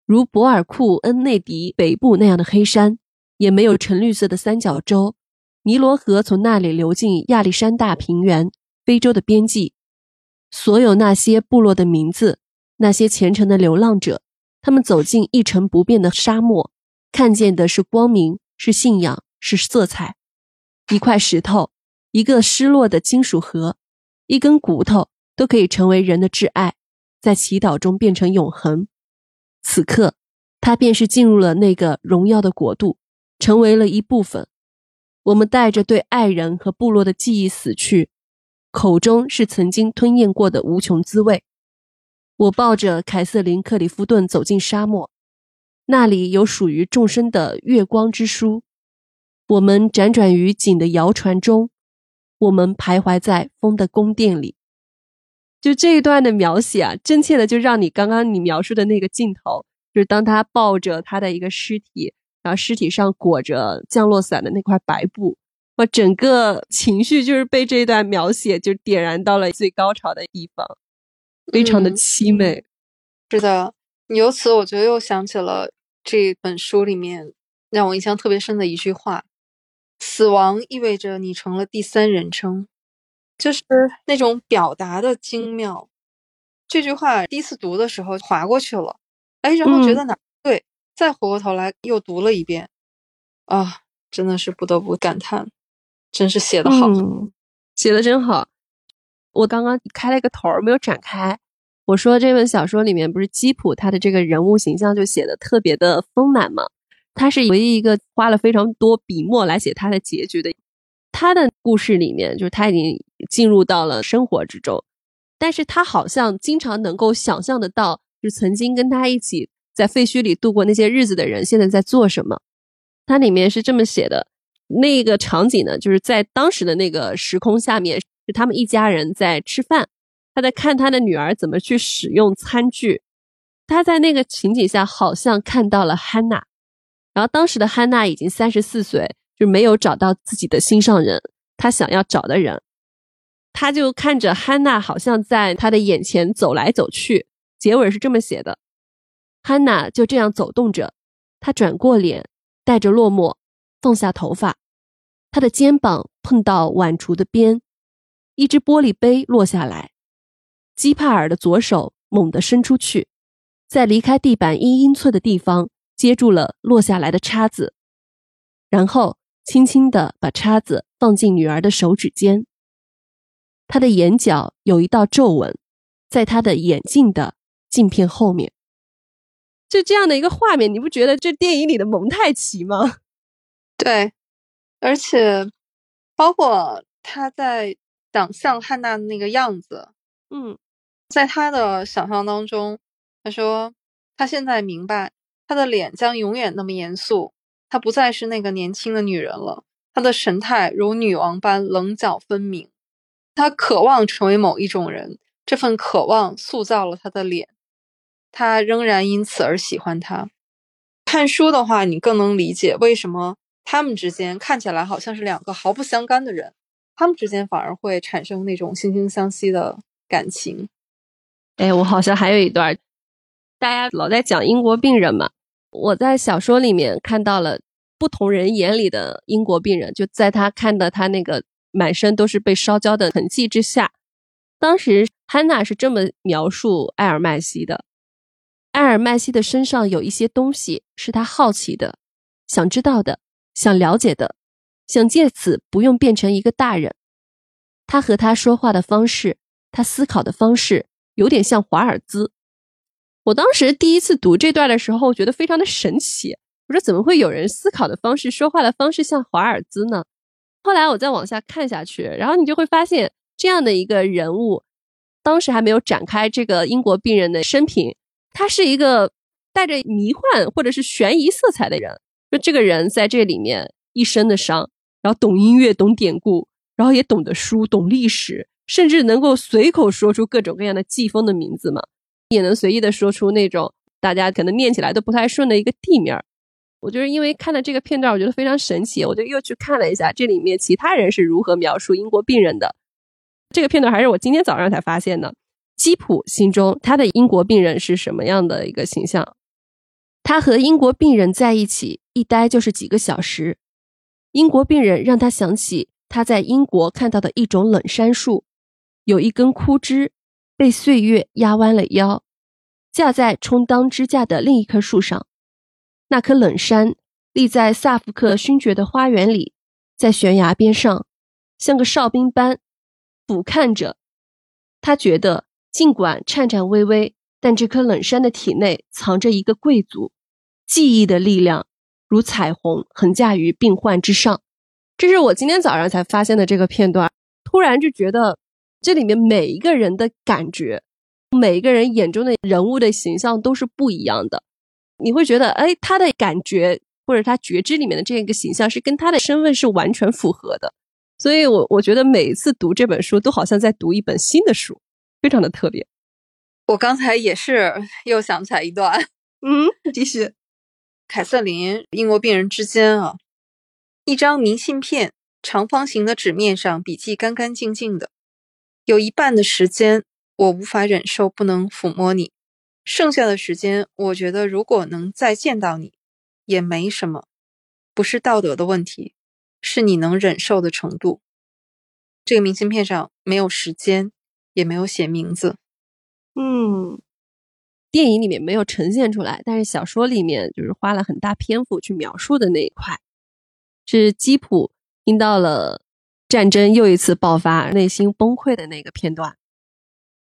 如博尔库恩内迪北部那样的黑山，也没有橙绿色的三角洲。尼罗河从那里流进亚历山大平原，非洲的边际。所有那些部落的名字，那些虔诚的流浪者，他们走进一成不变的沙漠，看见的是光明，是信仰，是色彩。一块石头，一个失落的金属盒，一根骨头，都可以成为人的挚爱，在祈祷中变成永恒。此刻，他便是进入了那个荣耀的国度，成为了一部分。我们带着对爱人和部落的记忆死去，口中是曾经吞咽过的无穷滋味。我抱着凯瑟琳·克里夫顿走进沙漠，那里有属于众生的月光之书。我们辗转于锦的谣传中，我们徘徊在风的宫殿里。就这一段的描写啊，真切的就让你刚刚你描述的那个镜头，就是当他抱着他的一个尸体。然后尸体上裹着降落伞的那块白布，我整个情绪就是被这一段描写就点燃到了最高潮的地方，非常的凄美。是的，由此我觉得又想起了这本书里面让我印象特别深的一句话：“死亡意味着你成了第三人称。”就是那种表达的精妙。这句话第一次读的时候划过去了，哎，然后觉得哪对？再回过头来又读了一遍，啊，真的是不得不感叹，真是写的好，写的真好。我刚刚开了一个头儿，没有展开。我说这本小说里面不是基普他的这个人物形象就写的特别的丰满吗？他是唯一一个花了非常多笔墨来写他的结局的。他的故事里面，就是他已经进入到了生活之中，但是他好像经常能够想象得到，就曾经跟他一起。在废墟里度过那些日子的人现在在做什么？它里面是这么写的：那个场景呢，就是在当时的那个时空下面，是他们一家人在吃饭，他在看他的女儿怎么去使用餐具。他在那个情景下好像看到了汉娜，然后当时的汉娜已经三十四岁，就没有找到自己的心上人，他想要找的人，他就看着汉娜好像在他的眼前走来走去。结尾是这么写的。汉娜就这样走动着，她转过脸，带着落寞，放下头发。她的肩膀碰到碗橱的边，一只玻璃杯落下来。基帕尔的左手猛地伸出去，在离开地板一英寸的地方接住了落下来的叉子，然后轻轻地把叉子放进女儿的手指间。他的眼角有一道皱纹，在他的眼镜的镜片后面。就这样的一个画面，你不觉得这电影里的蒙太奇吗？对，而且包括他在想象汉娜的那个样子，嗯，在他的想象当中，他说他现在明白，他的脸将永远那么严肃，她不再是那个年轻的女人了，她的神态如女王般棱角分明，她渴望成为某一种人，这份渴望塑造了她的脸。他仍然因此而喜欢他。看书的话，你更能理解为什么他们之间看起来好像是两个毫不相干的人，他们之间反而会产生那种惺惺相惜的感情。哎，我好像还有一段，大家老在讲英国病人嘛，我在小说里面看到了不同人眼里的英国病人，就在他看到他那个满身都是被烧焦的痕迹之下，当时汉娜是这么描述艾尔麦西的。埃尔麦西的身上有一些东西是他好奇的，想知道的，想了解的，想借此不用变成一个大人。他和他说话的方式，他思考的方式，有点像华尔兹。我当时第一次读这段的时候，觉得非常的神奇。我说怎么会有人思考的方式、说话的方式像华尔兹呢？后来我再往下看下去，然后你就会发现这样的一个人物，当时还没有展开这个英国病人的生平。他是一个带着迷幻或者是悬疑色彩的人。就这个人在这里面一身的伤，然后懂音乐、懂典故，然后也懂得书、懂历史，甚至能够随口说出各种各样的季风的名字嘛，也能随意的说出那种大家可能念起来都不太顺的一个地名儿。我就是因为看了这个片段，我觉得非常神奇，我就又去看了一下这里面其他人是如何描述英国病人的。这个片段还是我今天早上才发现的。基普心中他的英国病人是什么样的一个形象？他和英国病人在一起一待就是几个小时。英国病人让他想起他在英国看到的一种冷杉树，有一根枯枝被岁月压弯了腰，架在充当支架的另一棵树上。那棵冷杉立在萨福克勋爵的花园里，在悬崖边上，像个哨兵般俯瞰着。他觉得，尽管颤颤巍巍，但这棵冷杉的体内藏着一个贵族记忆的力量，如彩虹横架于病患之上。这是我今天早上才发现的这个片段。突然就觉得，这里面每一个人的感觉，每一个人眼中的人物的形象都是不一样的。你会觉得，哎，他的感觉或者他觉知里面的这个形象是跟他的身份是完全符合的，所以我我觉得每一次读这本书都好像在读一本新的书，非常的特别。我刚才也是又想起来一段，[laughs] 嗯，继续。凯瑟琳，英国病人之间啊，一张明信片，长方形的纸面上笔记干干净净的，有一半的时间我无法忍受不能抚摸你。剩下的时间，我觉得如果能再见到你，也没什么，不是道德的问题，是你能忍受的程度。这个明信片上没有时间，也没有写名字。嗯，电影里面没有呈现出来，但是小说里面就是花了很大篇幅去描述的那一块，是基普听到了战争又一次爆发，内心崩溃的那个片段。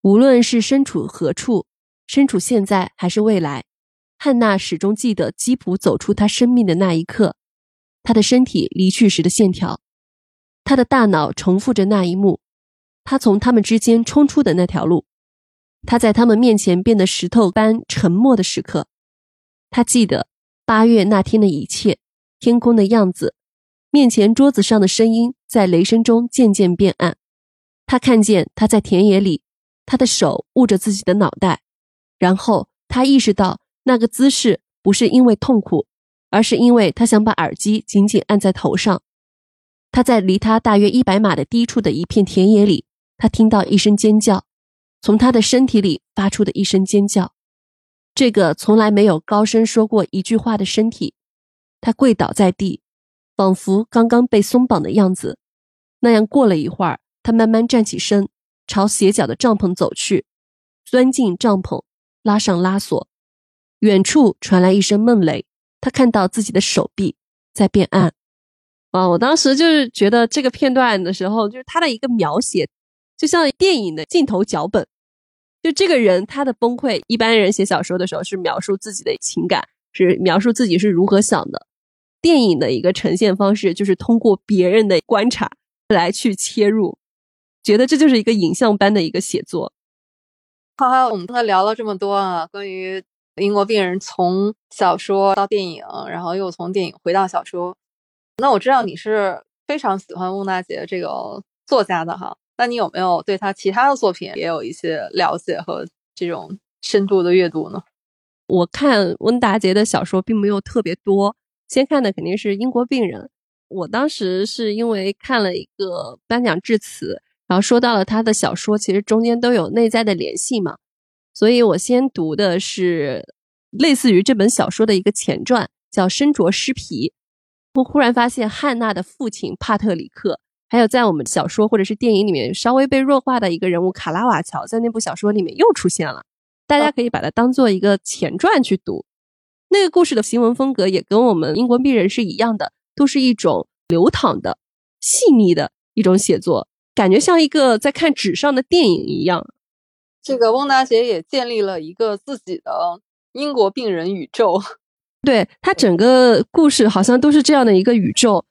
无论是身处何处。身处现在还是未来，汉娜始终记得基普走出他生命的那一刻，他的身体离去时的线条，他的大脑重复着那一幕，他从他们之间冲出的那条路，他在他们面前变得石头般沉默的时刻，他记得八月那天的一切，天空的样子，面前桌子上的声音在雷声中渐渐变暗，他看见他在田野里，他的手捂着自己的脑袋。然后他意识到，那个姿势不是因为痛苦，而是因为他想把耳机紧紧按在头上。他在离他大约一百码的低处的一片田野里，他听到一声尖叫，从他的身体里发出的一声尖叫。这个从来没有高声说过一句话的身体，他跪倒在地，仿佛刚刚被松绑的样子。那样过了一会儿，他慢慢站起身，朝斜角的帐篷走去，钻进帐篷。拉上拉锁，远处传来一声闷雷。他看到自己的手臂在变暗。啊！我当时就是觉得这个片段的时候，就是他的一个描写，就像电影的镜头脚本。就这个人他的崩溃，一般人写小说的时候是描述自己的情感，是描述自己是如何想的。电影的一个呈现方式就是通过别人的观察来去切入，觉得这就是一个影像般的一个写作。好，好，我们刚才聊了这么多啊，关于英国病人从小说到电影，然后又从电影回到小说。那我知道你是非常喜欢翁大姐这个作家的哈，那你有没有对他其他的作品也有一些了解和这种深度的阅读呢？我看温达杰的小说并没有特别多，先看的肯定是英国病人。我当时是因为看了一个颁奖致辞。然后说到了他的小说，其实中间都有内在的联系嘛，所以我先读的是类似于这本小说的一个前传，叫《身着尸皮》。我忽然发现汉娜的父亲帕特里克，还有在我们小说或者是电影里面稍微被弱化的一个人物卡拉瓦乔，在那部小说里面又出现了。大家可以把它当做一个前传去读。那个故事的行文风格也跟我们英国病人是一样的，都是一种流淌的、细腻的一种写作。感觉像一个在看纸上的电影一样。这个翁达杰也建立了一个自己的英国病人宇宙。[laughs] 对他整个故事好像都是这样的一个宇宙。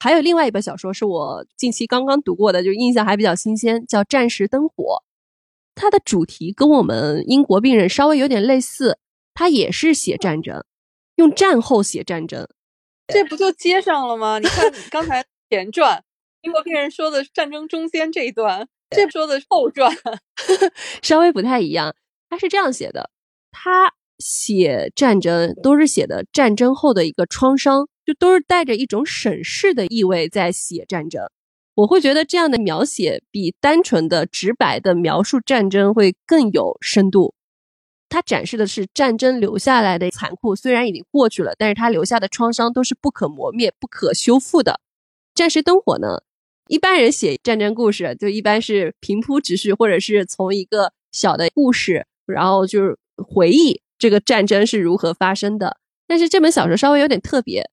还有另外一本小说是我近期刚刚读过的，就印象还比较新鲜，叫《战时灯火》。它的主题跟我们英国病人稍微有点类似，他也是写战争，用战后写战争，这不就接上了吗？你看刚才前传，英国病人说的战争中间这一段，这说的后传，[laughs] 稍微不太一样。他是这样写的，他写战争都是写的战争后的一个创伤，就都是带着一种审视的意味在写战争。我会觉得这样的描写比单纯的直白的描述战争会更有深度。它展示的是战争留下来的残酷，虽然已经过去了，但是它留下的创伤都是不可磨灭、不可修复的。战时灯火呢？一般人写战争故事，就一般是平铺直叙，或者是从一个小的故事，然后就是回忆这个战争是如何发生的。但是这本小说稍微有点特别，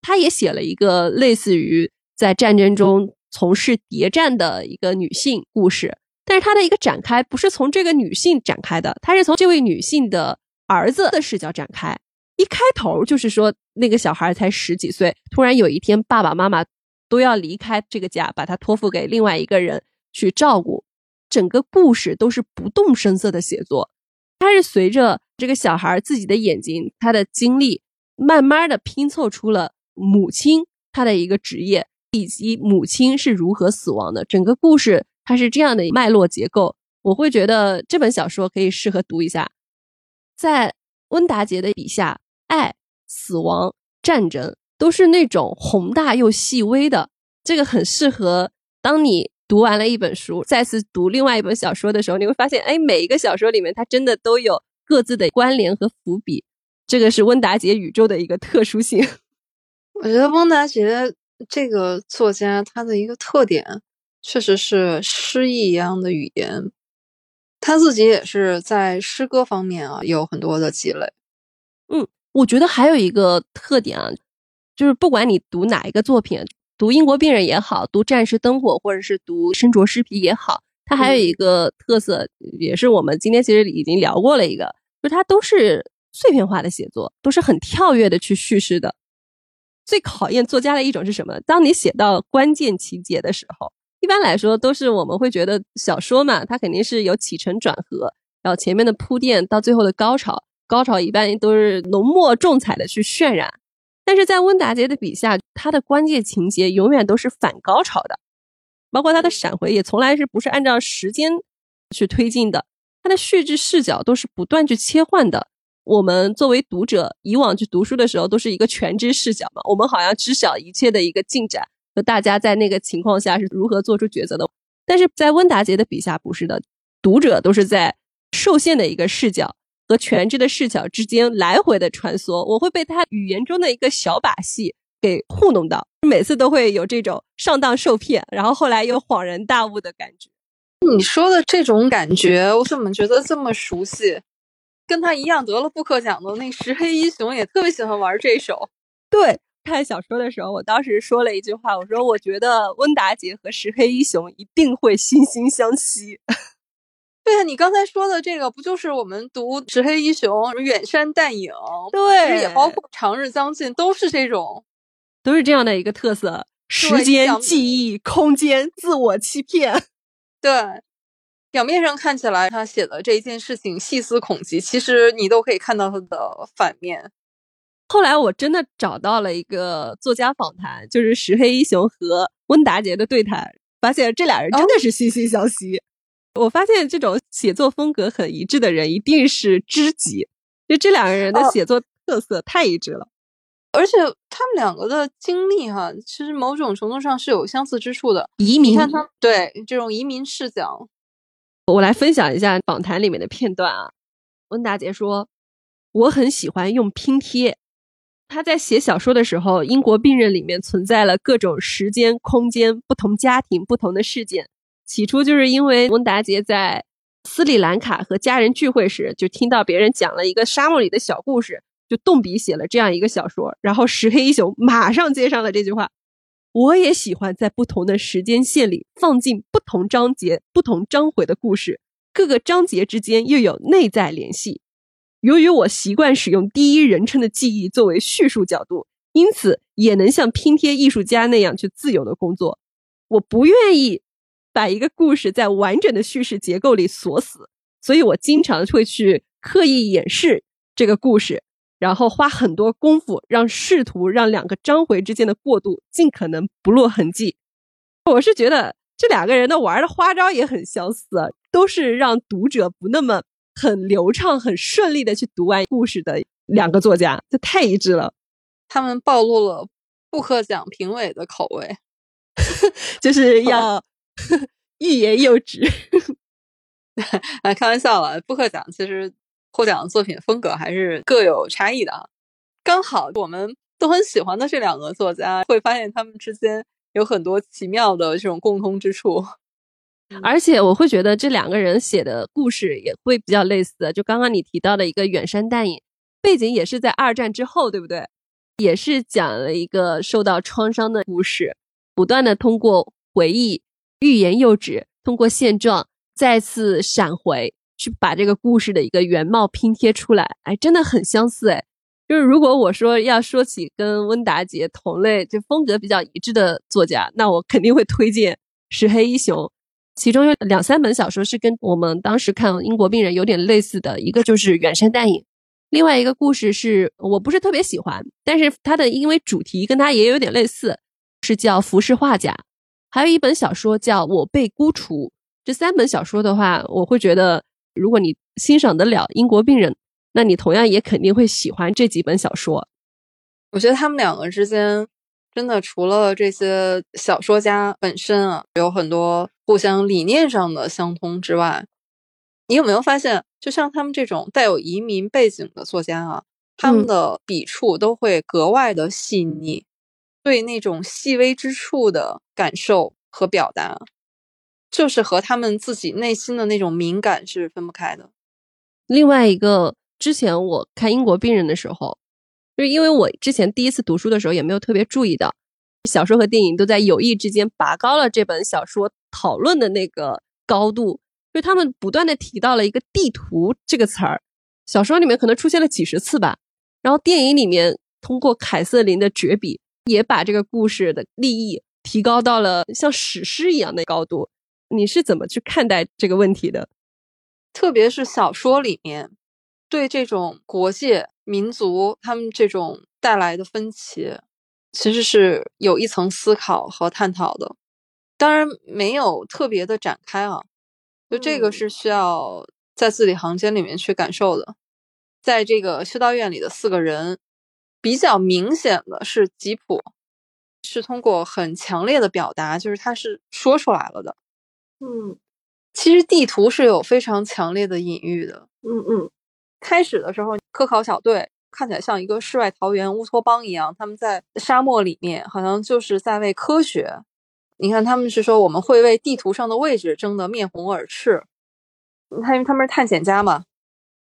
他也写了一个类似于在战争中。从事谍战的一个女性故事，但是它的一个展开不是从这个女性展开的，它是从这位女性的儿子的视角展开。一开头就是说，那个小孩才十几岁，突然有一天爸爸妈妈都要离开这个家，把他托付给另外一个人去照顾。整个故事都是不动声色的写作，它是随着这个小孩自己的眼睛，他的经历，慢慢的拼凑出了母亲她的一个职业。以及母亲是如何死亡的，整个故事它是这样的脉络结构，我会觉得这本小说可以适合读一下。在温达杰的笔下，爱、死亡、战争都是那种宏大又细微的，这个很适合当你读完了一本书，再次读另外一本小说的时候，你会发现，哎，每一个小说里面它真的都有各自的关联和伏笔，这个是温达杰宇宙的一个特殊性。[laughs] 我觉得温达杰。这个作家他的一个特点，确实是诗意一样的语言。他自己也是在诗歌方面啊有很多的积累。嗯，我觉得还有一个特点啊，就是不管你读哪一个作品，读《英国病人》也好，读《战时灯火》或者是读《身着尸皮》也好，它还有一个特色，也是我们今天其实已经聊过了一个，就它都是碎片化的写作，都是很跳跃的去叙事的。最考验作家的一种是什么？当你写到关键情节的时候，一般来说都是我们会觉得小说嘛，它肯定是有起承转合，然后前面的铺垫到最后的高潮，高潮一般都是浓墨重彩的去渲染。但是在温达杰的笔下，他的关键情节永远都是反高潮的，包括他的闪回也从来是不是按照时间去推进的，他的叙事视角都是不断去切换的。我们作为读者，以往去读书的时候都是一个全知视角嘛，我们好像知晓一切的一个进展和大家在那个情况下是如何做出抉择的。但是在温达杰的笔下不是的，读者都是在受限的一个视角和全知的视角之间来回的穿梭，我会被他语言中的一个小把戏给糊弄到，每次都会有这种上当受骗，然后后来又恍然大悟的感觉。你说的这种感觉，我怎么觉得这么熟悉？跟他一样得了布克奖的那石黑一雄也特别喜欢玩这首。对，看小说的时候，我当时说了一句话，我说我觉得温达杰和石黑一雄一定会惺惺相惜。[laughs] 对啊，你刚才说的这个不就是我们读石黑一雄远山淡影，对，其实也包括长日将近，都是这种，都是这样的一个特色：时间、记忆、空间、自我欺骗。对。表面上看起来他写的这一件事情细思恐极，其实你都可以看到他的反面。后来我真的找到了一个作家访谈，就是石黑一雄和温达杰的对谈，发现这俩人真的是惺惺相惜。我发现这种写作风格很一致的人一定是知己，就这两个人的写作特色太一致了。而且他们两个的经历哈，其实某种程度上是有相似之处的。移民，你看他对这种移民视角。我来分享一下访谈里面的片段啊。温达杰说：“我很喜欢用拼贴。他在写小说的时候，《英国病人》里面存在了各种时间、空间、不同家庭、不同的事件。起初就是因为蒙达杰在斯里兰卡和家人聚会时，就听到别人讲了一个沙漠里的小故事，就动笔写了这样一个小说。然后石黑一雄马上接上了这句话。”我也喜欢在不同的时间线里放进不同章节、不同章回的故事，各个章节之间又有内在联系。由于我习惯使用第一人称的记忆作为叙述角度，因此也能像拼贴艺术家那样去自由的工作。我不愿意把一个故事在完整的叙事结构里锁死，所以我经常会去刻意掩饰这个故事，然后花很多功夫让试图让两个章回之间的过渡尽可能不落痕迹。我是觉得这两个人的玩的花招也很相似，都是让读者不那么很流畅、很顺利的去读完故事的两个作家，这太一致了。他们暴露了布克奖评委的口味，[laughs] 就是要 [laughs] 欲言又止。啊，[laughs] 开玩笑了，布克奖其实获奖的作品风格还是各有差异的啊。刚好我们都很喜欢的这两个作家，会发现他们之间有很多奇妙的这种共通之处。而且我会觉得这两个人写的故事也会比较类似。就刚刚你提到的一个远山淡影，背景也是在二战之后，对不对？也是讲了一个受到创伤的故事，不断的通过回忆、欲言又止，通过现状再次闪回，去把这个故事的一个原貌拼贴出来。哎，真的很相似哎。就是如果我说要说起跟温达杰同类，就风格比较一致的作家，那我肯定会推荐石黑一雄。其中有两三本小说是跟我们当时看《英国病人》有点类似的，一个就是《远山淡影》。另外一个故事是我不是特别喜欢，但是它的因为主题跟它也有点类似，是叫《浮世画家》，还有一本小说叫《我被孤除》。这三本小说的话，我会觉得，如果你欣赏得了《英国病人》，那你同样也肯定会喜欢这几本小说。我觉得他们两个之间真的除了这些小说家本身啊，有很多互相理念上的相通之外，你有没有发现？就像他们这种带有移民背景的作家啊，他们的笔触都会格外的细腻，对那种细微之处的感受和表达，就是和他们自己内心的那种敏感是分不开的。另外一个，之前我看《英国病人》的时候，就是因为我之前第一次读书的时候也没有特别注意到，小说和电影都在有意之间拔高了这本小说讨论的那个高度。就是他们不断的提到了一个地图这个词儿，小说里面可能出现了几十次吧。然后电影里面通过凯瑟琳的绝笔，也把这个故事的立意提高到了像史诗一样的高度。你是怎么去看待这个问题的？特别是小说里面对这种国界、民族他们这种带来的分歧，其实是有一层思考和探讨的。当然没有特别的展开啊。就这个是需要在字里行间里面去感受的，在这个修道院里的四个人，比较明显的是吉普，是通过很强烈的表达，就是他是说出来了的。嗯，其实地图是有非常强烈的隐喻的。嗯嗯，开始的时候，科考小队看起来像一个世外桃源乌托邦一样，他们在沙漠里面，好像就是在为科学。你看，他们是说我们会为地图上的位置争得面红耳赤。他因为他们是探险家嘛，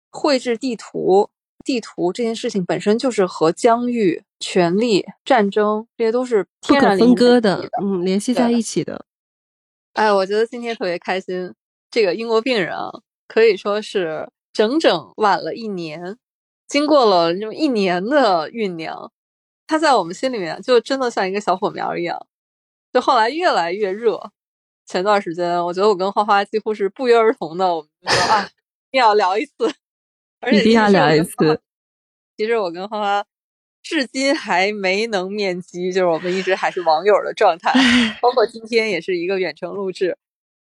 绘制地图，地图这件事情本身就是和疆域、权力、战争这些都是不可分割的，嗯，联系在一起的。哎，我觉得今天特别开心。这个英国病人啊，可以说是整整晚了一年，经过了这么一年的酝酿，他在我们心里面就真的像一个小火苗一样。就后来越来越热，前段时间我觉得我跟花花几乎是不约而同的，我们就说啊，一定要聊一次，而且一定要聊一次。其实我跟花花至今还没能面基，就是我们一直还是网友的状态，包括今天也是一个远程录制。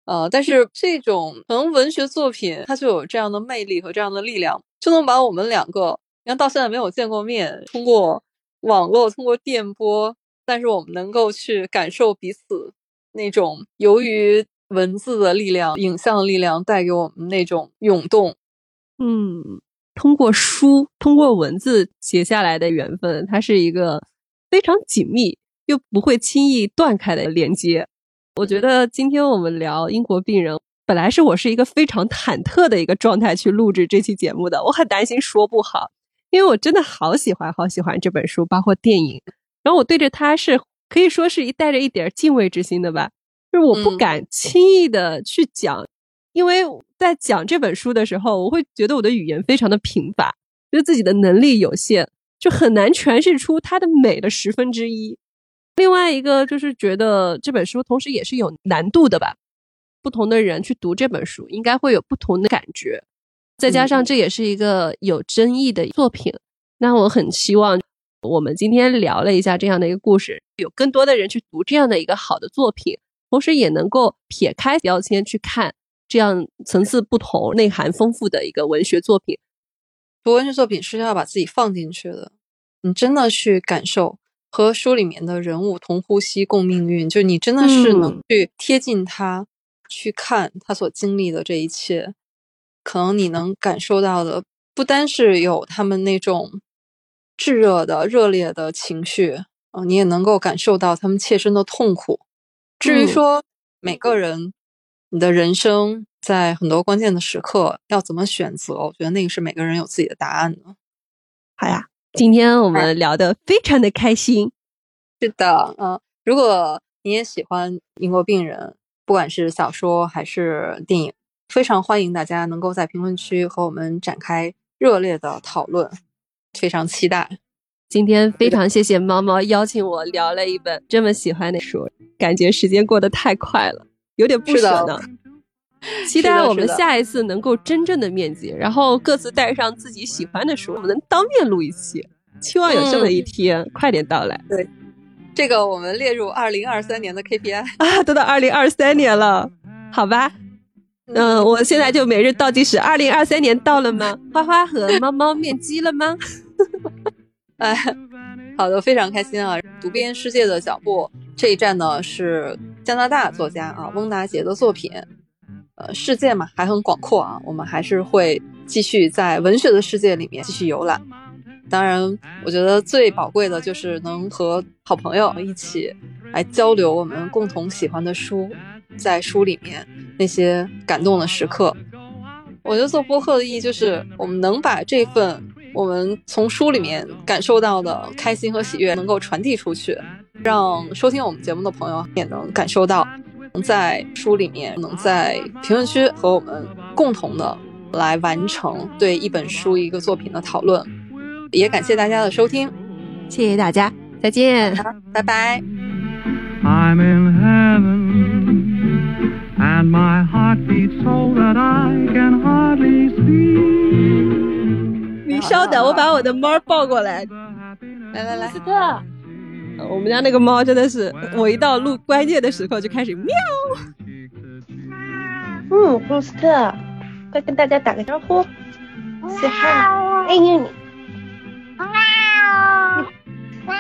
呃，但是这种可能文学作品它就有这样的魅力和这样的力量，就能把我们两个，你看到现在没有见过面，通过网络，通过电波。但是我们能够去感受彼此那种由于文字的力量、影像的力量带给我们那种涌动。嗯，通过书、通过文字结下来的缘分，它是一个非常紧密又不会轻易断开的连接。我觉得今天我们聊英国病人，本来是我是一个非常忐忑的一个状态去录制这期节目的，我很担心说不好，因为我真的好喜欢、好喜欢这本书，包括电影。然后我对着它是可以说是一带着一点敬畏之心的吧，就是我不敢轻易的去讲，因为在讲这本书的时候，我会觉得我的语言非常的贫乏，觉得自己的能力有限，就很难诠释出它的美的十分之一。另外一个就是觉得这本书同时也是有难度的吧，不同的人去读这本书应该会有不同的感觉。再加上这也是一个有争议的作品，那我很希望我们今天聊了一下这样的一个故事，有更多的人去读这样的一个好的作品，同时也能够撇开标签去看这样层次不同、内涵丰富的一个文学作品。读文学作品是要把自己放进去的，你真的去感受和书里面的人物同呼吸共命运，就你真的是能去贴近他，去看他所经历的这一切。可能你能感受到的，不单是有他们那种炙热的、热烈的情绪，嗯，你也能够感受到他们切身的痛苦。至于说每个人，你的人生在很多关键的时刻要怎么选择，我觉得那个是每个人有自己的答案的。好呀，今天我们聊得非常的开心。是的，嗯，如果你也喜欢英国病人，不管是小说还是电影。非常欢迎大家能够在评论区和我们展开热烈的讨论，非常期待。今天非常谢谢猫猫邀请我聊了一本这么喜欢的书，感觉时间过得太快了，有点不舍呢。[laughs] 期待我们下一次能够真正的面基，然后各自带上自己喜欢的书，我们能当面录一期。期望有这么一天快点到来。对，这个我们列入二零二三年的 KPI [laughs] 啊，都到二零二三年了，好吧。嗯，我现在就每日倒计时，二零二三年到了吗？[laughs] 花花和猫猫面基了吗？哎，好的，非常开心啊！读遍世界的脚步这一站呢，是加拿大作家啊翁达杰的作品。呃，世界嘛还很广阔啊，我们还是会继续在文学的世界里面继续游览。当然，我觉得最宝贵的就是能和好朋友一起来交流我们共同喜欢的书。在书里面那些感动的时刻，我觉得做播客的意义就是我们能把这份我们从书里面感受到的开心和喜悦能够传递出去，让收听我们节目的朋友也能感受到，能在书里面，能在评论区和我们共同的来完成对一本书一个作品的讨论。也感谢大家的收听，谢谢大家，再见，拜拜。and my heart beats so that I can hardly speak。你稍等，我把我的猫抱过来。来来来，斯特，我们家那个猫真的是，我一到录关键的时候就开始喵。嗯，库斯特，快跟大家打个招呼。哎呀，喵，喵，喵。